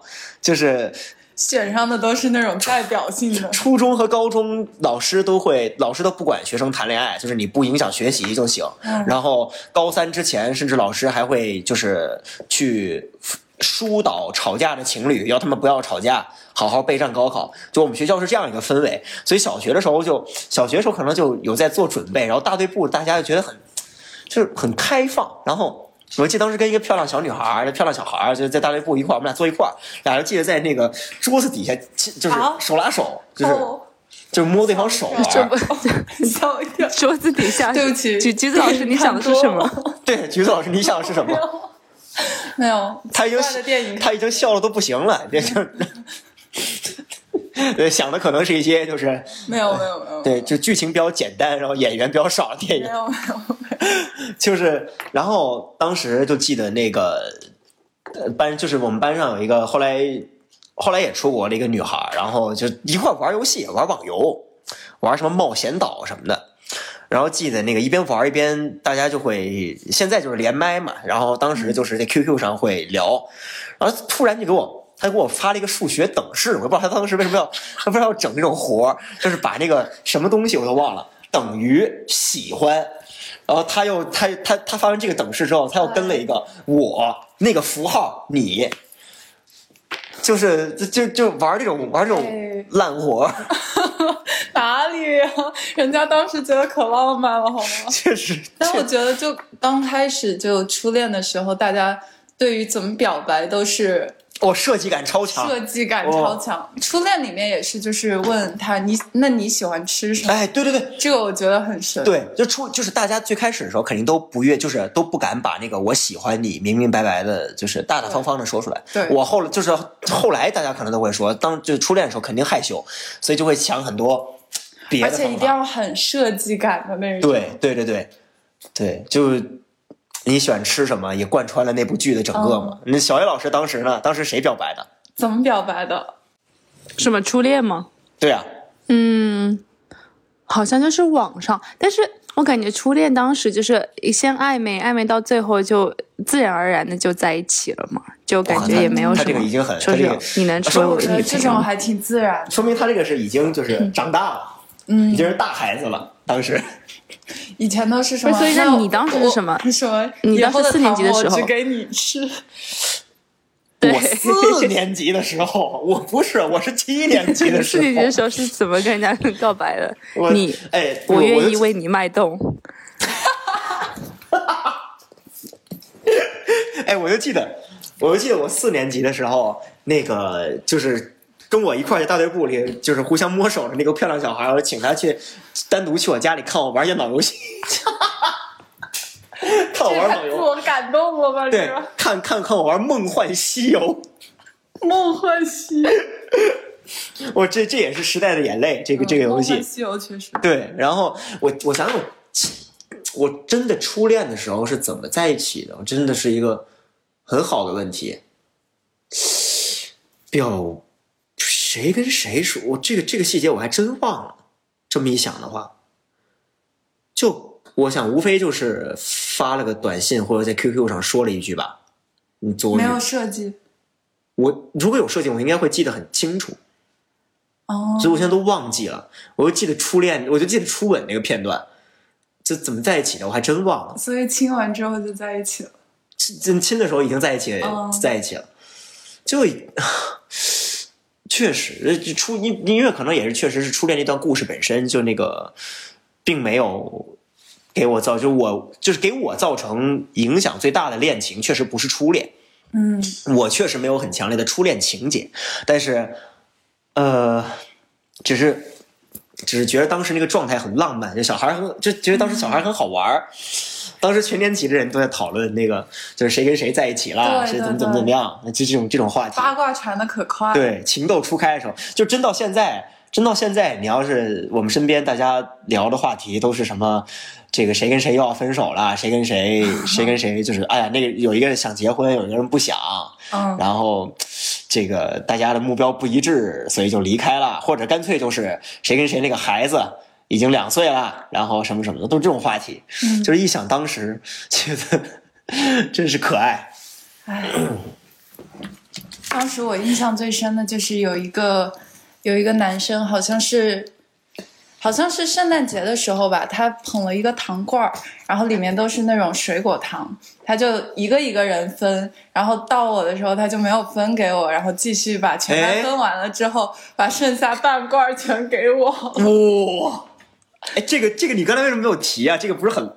就是选上的都是那种代表性的。初中和高中老师都会，老师都不管学生谈恋爱，就是你不影响学习就行。嗯然后高三之前，甚至老师还会就是去疏导吵架的情侣，要他们不要吵架，好好备战高考。就我们学校是这样一个氛围，所以小学的时候就小学的时候可能就有在做准备，然后大队部大家就觉得很就是很开放，然后。我记得当时跟一个漂亮小女孩儿，漂亮小孩儿就在大队部一块儿，我们俩坐一块儿，俩人记得在那个桌子底下，就是啊手拉手，就是、哦，就是摸对方手玩儿。这不吓我一跳。桌子底下，对不起橘橘子老师，你想的是什么？对，橘子老师，你想的是什么？没有，他已经他已经笑的都不行了，这就，对，想的可能是一些就是没有没有没有。对，就剧情比较简单，然后演员比较少的电影，没有没有 就是，然后当时就记得那个呃班，就是我们班上有一个后来后来也出国的一个女孩，然后就一块玩游戏，玩网游，玩什么冒险岛什么的。然后记得那个一边玩一边，大家就会现在就是连麦嘛，然后当时就是在 QQ 上会聊，然后突然就给我他给我发了一个数学等式，我也不知道他当时为什么要他为什么要整这种活儿就是把那个什么东西我都忘了，等于喜欢，然后他又他他他发完这个等式之后，他又跟了一个我那个符号你，就是就就就玩这种玩这种哎烂活儿，哪里呀、人家当时觉得可浪漫了，好吗？确实。但我觉得，就刚开始就初恋的时候，大家对于怎么表白都是哦，设计感超强，设计感超强。初恋里面也是，就是问他你那你喜欢吃什么？哎，对对对，这个我觉得很神。对，就初就是大家最开始的时候肯定都不愿，就是都不敢把那个我喜欢你明明白白的，就是大大方方的说出来。对我后来就是后来大家可能都会说，当就初恋的时候肯定害羞，所以就会想很多别的。而且一定要很设计感的那种。对对对对对，就你喜欢吃什么也贯穿了那部剧的整个嘛。那小叶老师当时呢？当时谁表白的？怎么表白的？什么初恋吗？对啊，嗯，好像就是网上，但是我感觉初恋当时就是先暧昧，暧昧到最后就自然而然的就在一起了嘛，就感觉也没有什么。他这个已经很，说这个你能说这种还挺自然，说明他这个是已经就是长大了，嗯，已经是大孩子了。当时以前都是什么？所以那你当时是什么？什么？你当时四年级的时候，只给你吃。我四年级的时候，我不是，我是七年级的时候。四年级的时候是怎么跟人家 告白的？你哎，我愿意为你脉动。哎，我就记得，我就记得我四年级的时候，那个就是跟我一块在大队部里，就是互相摸手的那个漂亮小孩，我请他去单独去我家里看我玩电脑游戏。看我玩网游，我感动了吧？对，看看看我玩《梦幻西游》。梦幻西游，我这这也是时代的眼泪，这个这个游戏。梦幻西游确实。对，然后我我想想，我真的初恋的时候是怎么在一起的？真的是一个很好的问题。表谁跟谁说？我这个这个细节我还真忘了。这么一想的话，就。我想，无非就是发了个短信，或者在 QQ 上说了一句吧。你做没有设计？我如果有设计，我应该会记得很清楚。哦，所以我现在都忘记了。我就记得初恋，我就记得初吻那个片段，这怎么在一起的？我还真忘了。所以亲完之后就在一起了。亲亲的时候已经在一起，在一起了。就确实，初音音乐可能也是确实是初恋那段故事本身就那个，并没有。给我造就我就是给我造成影响最大的恋情，确实不是初恋。嗯，我确实没有很强烈的初恋情节，但是，呃，只是只是觉得当时那个状态很浪漫，就小孩很就觉得当时小孩很好玩儿。当时全年级的人都在讨论那个，就是谁跟谁在一起了，谁怎么怎么怎么样，就这种这种话题。八卦传的可快。对，情窦初开的时候，就真到现在，真到现在，你要是我们身边大家聊的话题都是什么？这个谁跟谁又要分手了？谁跟谁 谁跟谁就是哎呀，那个有一个人想结婚，有一个人不想，嗯，然后这个大家的目标不一致，所以就离开了，或者干脆就是谁跟谁那个孩子已经两岁了，然后什么什么的，都是这种话题。嗯，就是一想当时，觉得 真是可爱。哎，当时我印象最深的就是有一个有一个男生，好像是。好像是圣诞节的时候吧，他捧了一个糖罐儿，然后里面都是那种水果糖，他就一个一个人分，然后到我的时候他就没有分给我，然后继续把全班分完了之后，把剩下半罐儿全给我。哇，哎，这个这个你刚才为什么没有提啊？这个不是很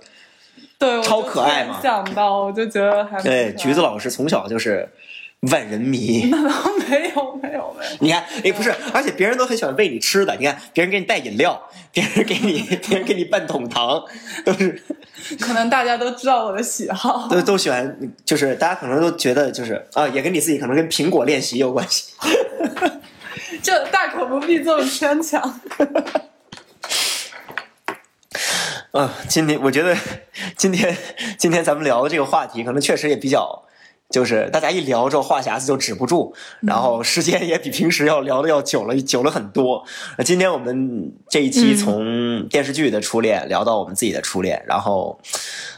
对超可爱吗？想到我就觉得还对，橘子老师从小就是。万人迷？那 倒没有，没有，没有。你看，哎，不是，而且别人都很喜欢喂你吃的。你看，别人给你带饮料，别人给你，别人给你半桶糖，都是。可能大家都知道我的喜好，都都喜欢，就是大家可能都觉得，就是啊，也跟你自己可能跟苹果练习有关系。这大可不必这么牵强。嗯，今天我觉得，今天今天咱们聊的这个话题，可能确实也比较。就是大家一聊之后话匣子就止不住，然后时间也比平时要聊的要久了，久了很多。今天我们这一期从电视剧的初恋聊到我们自己的初恋，然后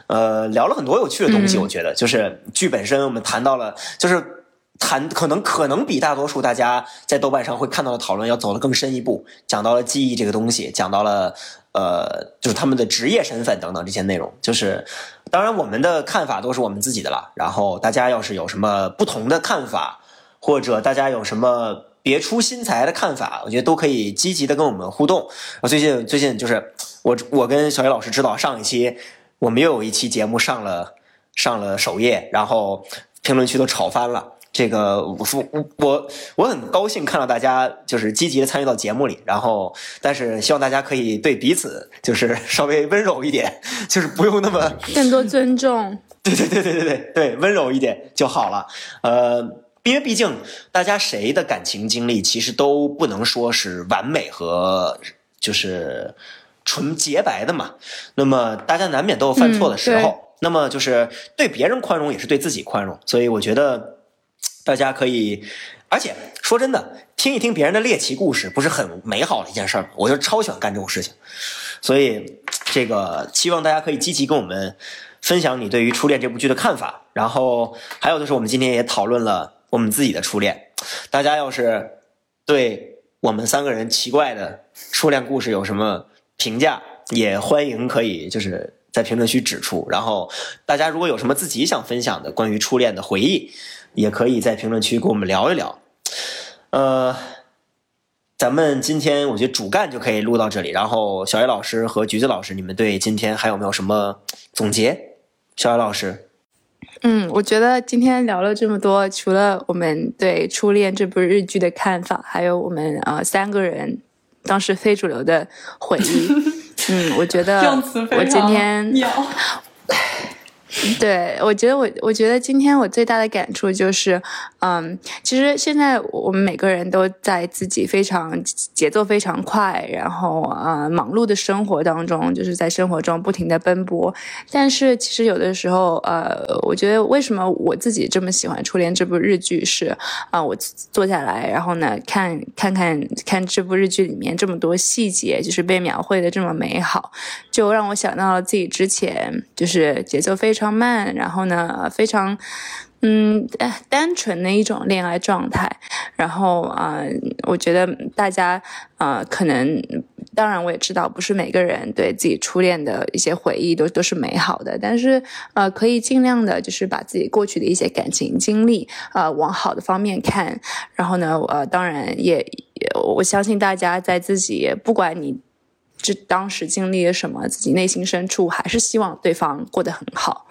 呃聊了很多有趣的东西。我觉得就是剧本身，我们谈到了，就是谈可能可能比大多数大家在豆瓣上会看到的讨论要走得更深一步，讲到了记忆这个东西，讲到了呃就是他们的职业身份等等这些内容，就是。当然，我们的看法都是我们自己的了。然后大家要是有什么不同的看法，或者大家有什么别出心裁的看法，我觉得都可以积极的跟我们互动。最近最近就是我我跟小叶老师知道，上一期我们又有一期节目上了上了首页，然后评论区都吵翻了。这个我我我我很高兴看到大家就是积极的参与到节目里，然后但是希望大家可以对彼此就是稍微温柔一点，就是不用那么 更多尊重。对对对对对对对，温柔一点就好了。呃，因为毕竟大家谁的感情经历其实都不能说是完美和就是纯洁白的嘛。那么大家难免都有犯错的时候。嗯那么就是对别人宽容，也是对自己宽容。所以我觉得 大家可以，而且说真的，听一听别人的猎奇故事，不是很美好的一件事儿吗？我就超喜欢干这种事情。所以 这个希望大家可以积极跟我们分享你对于《初恋》这部剧的看法。然后还有就是，我们今天也讨论了我们自己的初恋。大家要是对我们三个人奇怪的初恋故事有什么评价，也欢迎可以就是在评论区指出。然后大家如果有什么自己想分享的关于初恋的回忆，也可以在评论区跟我们聊一聊。呃，咱们今天我觉得主干就可以录到这里。然后小野老师和橘子老师，你们对今天还有没有什么总结？小野老师，嗯，我觉得今天聊了这么多，除了我们对《初恋》这部日剧的看法，还有我们呃三个人当时非主流的回忆。嗯，我觉得 我今天妙。对，我觉得我，我觉得今天我最大的感触就是，嗯，其实现在我们每个人都在自己非常节奏非常快，然后啊、呃、忙碌的生活当中，就是在生活中不停的奔波。但是其实有的时候，呃，我觉得为什么我自己这么喜欢《初恋》这部日剧是啊、我坐下来，然后呢，看看看看这部日剧里面这么多细节，就是被描绘的这么美好，就让我想到了自己之前就是节奏非常非常慢，然后呢非常嗯单纯的一种恋爱状态。然后啊、呃，我觉得大家啊、呃、可能。当然，我也知道不是每个人对自己初恋的一些回忆都都是美好的，但是呃，可以尽量的，就是把自己过去的一些感情经历，呃，往好的方面看。然后呢，呃，当然也，也我相信大家在自己不管你这当时经历了什么，自己内心深处还是希望对方过得很好。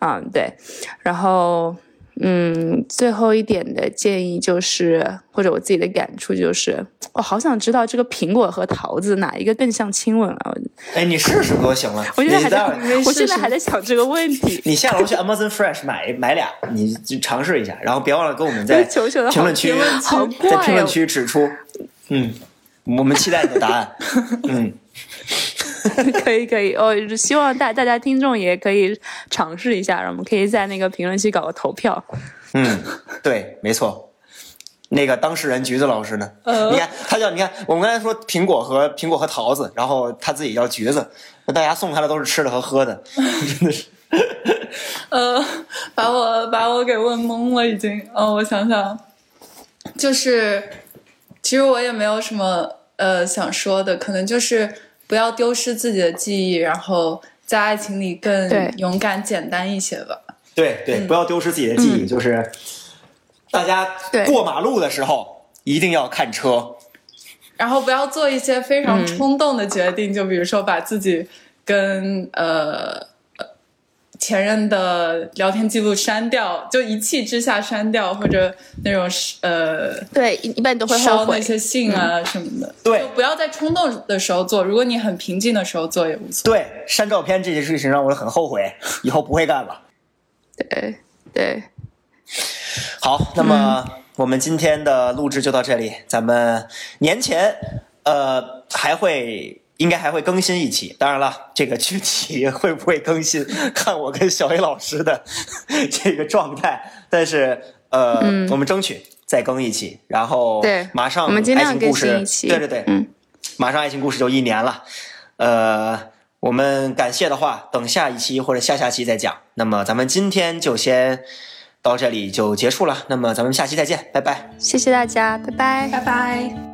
嗯，对。然后。嗯，最后一点的建议就是，或者我自己的感触就是，我好想知道这个苹果和桃子哪一个更像亲吻啊！哎，你试试不就行了。我现在还在，我现在还在想这个问题。你下楼去 Amazon Fresh 买买俩，你就尝试一下，然后别忘了跟我们在 评论区，在评论区指出，嗯，我们期待你的答案。嗯。可以可以，哦，希望大大家听众也可以尝试一下，然后我们可以在那个评论区搞个投票。嗯，对，没错。那个当事人橘子老师呢？呃、你看他叫你看，我们刚才说苹果和苹果和桃子，然后他自己叫橘子，那大家送他的都是吃的和喝的，真的是。呃，把我把我给问懵了，已经。哦，我想想，就是其实我也没有什么呃想说的，可能就是。不要丢失自己的记忆，然后在爱情里更勇敢、简单一些吧。对对，嗯、不要丢失自己的记忆，嗯、就是大家过马路的时候一定要看车，然后不要做一些非常冲动的决定，嗯、就比如说把自己跟呃前任的聊天记录删掉，就一气之下删掉，或者那种呃，对，一般都会烧那些信啊什么的。对，就不要在冲动的时候做，如果你很平静的时候做也无所谓。对，删照片这件事情让我很后悔，以后不会干了。对对，好，那么、嗯、我们今天的录制就到这里，咱们年前呃还会。应该还会更新一期，当然了，这个具体会不会更新，看我跟小 A 老师的 这个状态。但是，呃，嗯、我们争取再更一期，然后对，马上我们尽量更新一期。对对对，嗯，马上爱情故事就一年了。呃，我们感谢的话，等下一期或者下下期再讲。那么咱们今天就先到这里就结束了。那么咱们下期再见，拜拜。谢谢大家，拜拜，拜拜。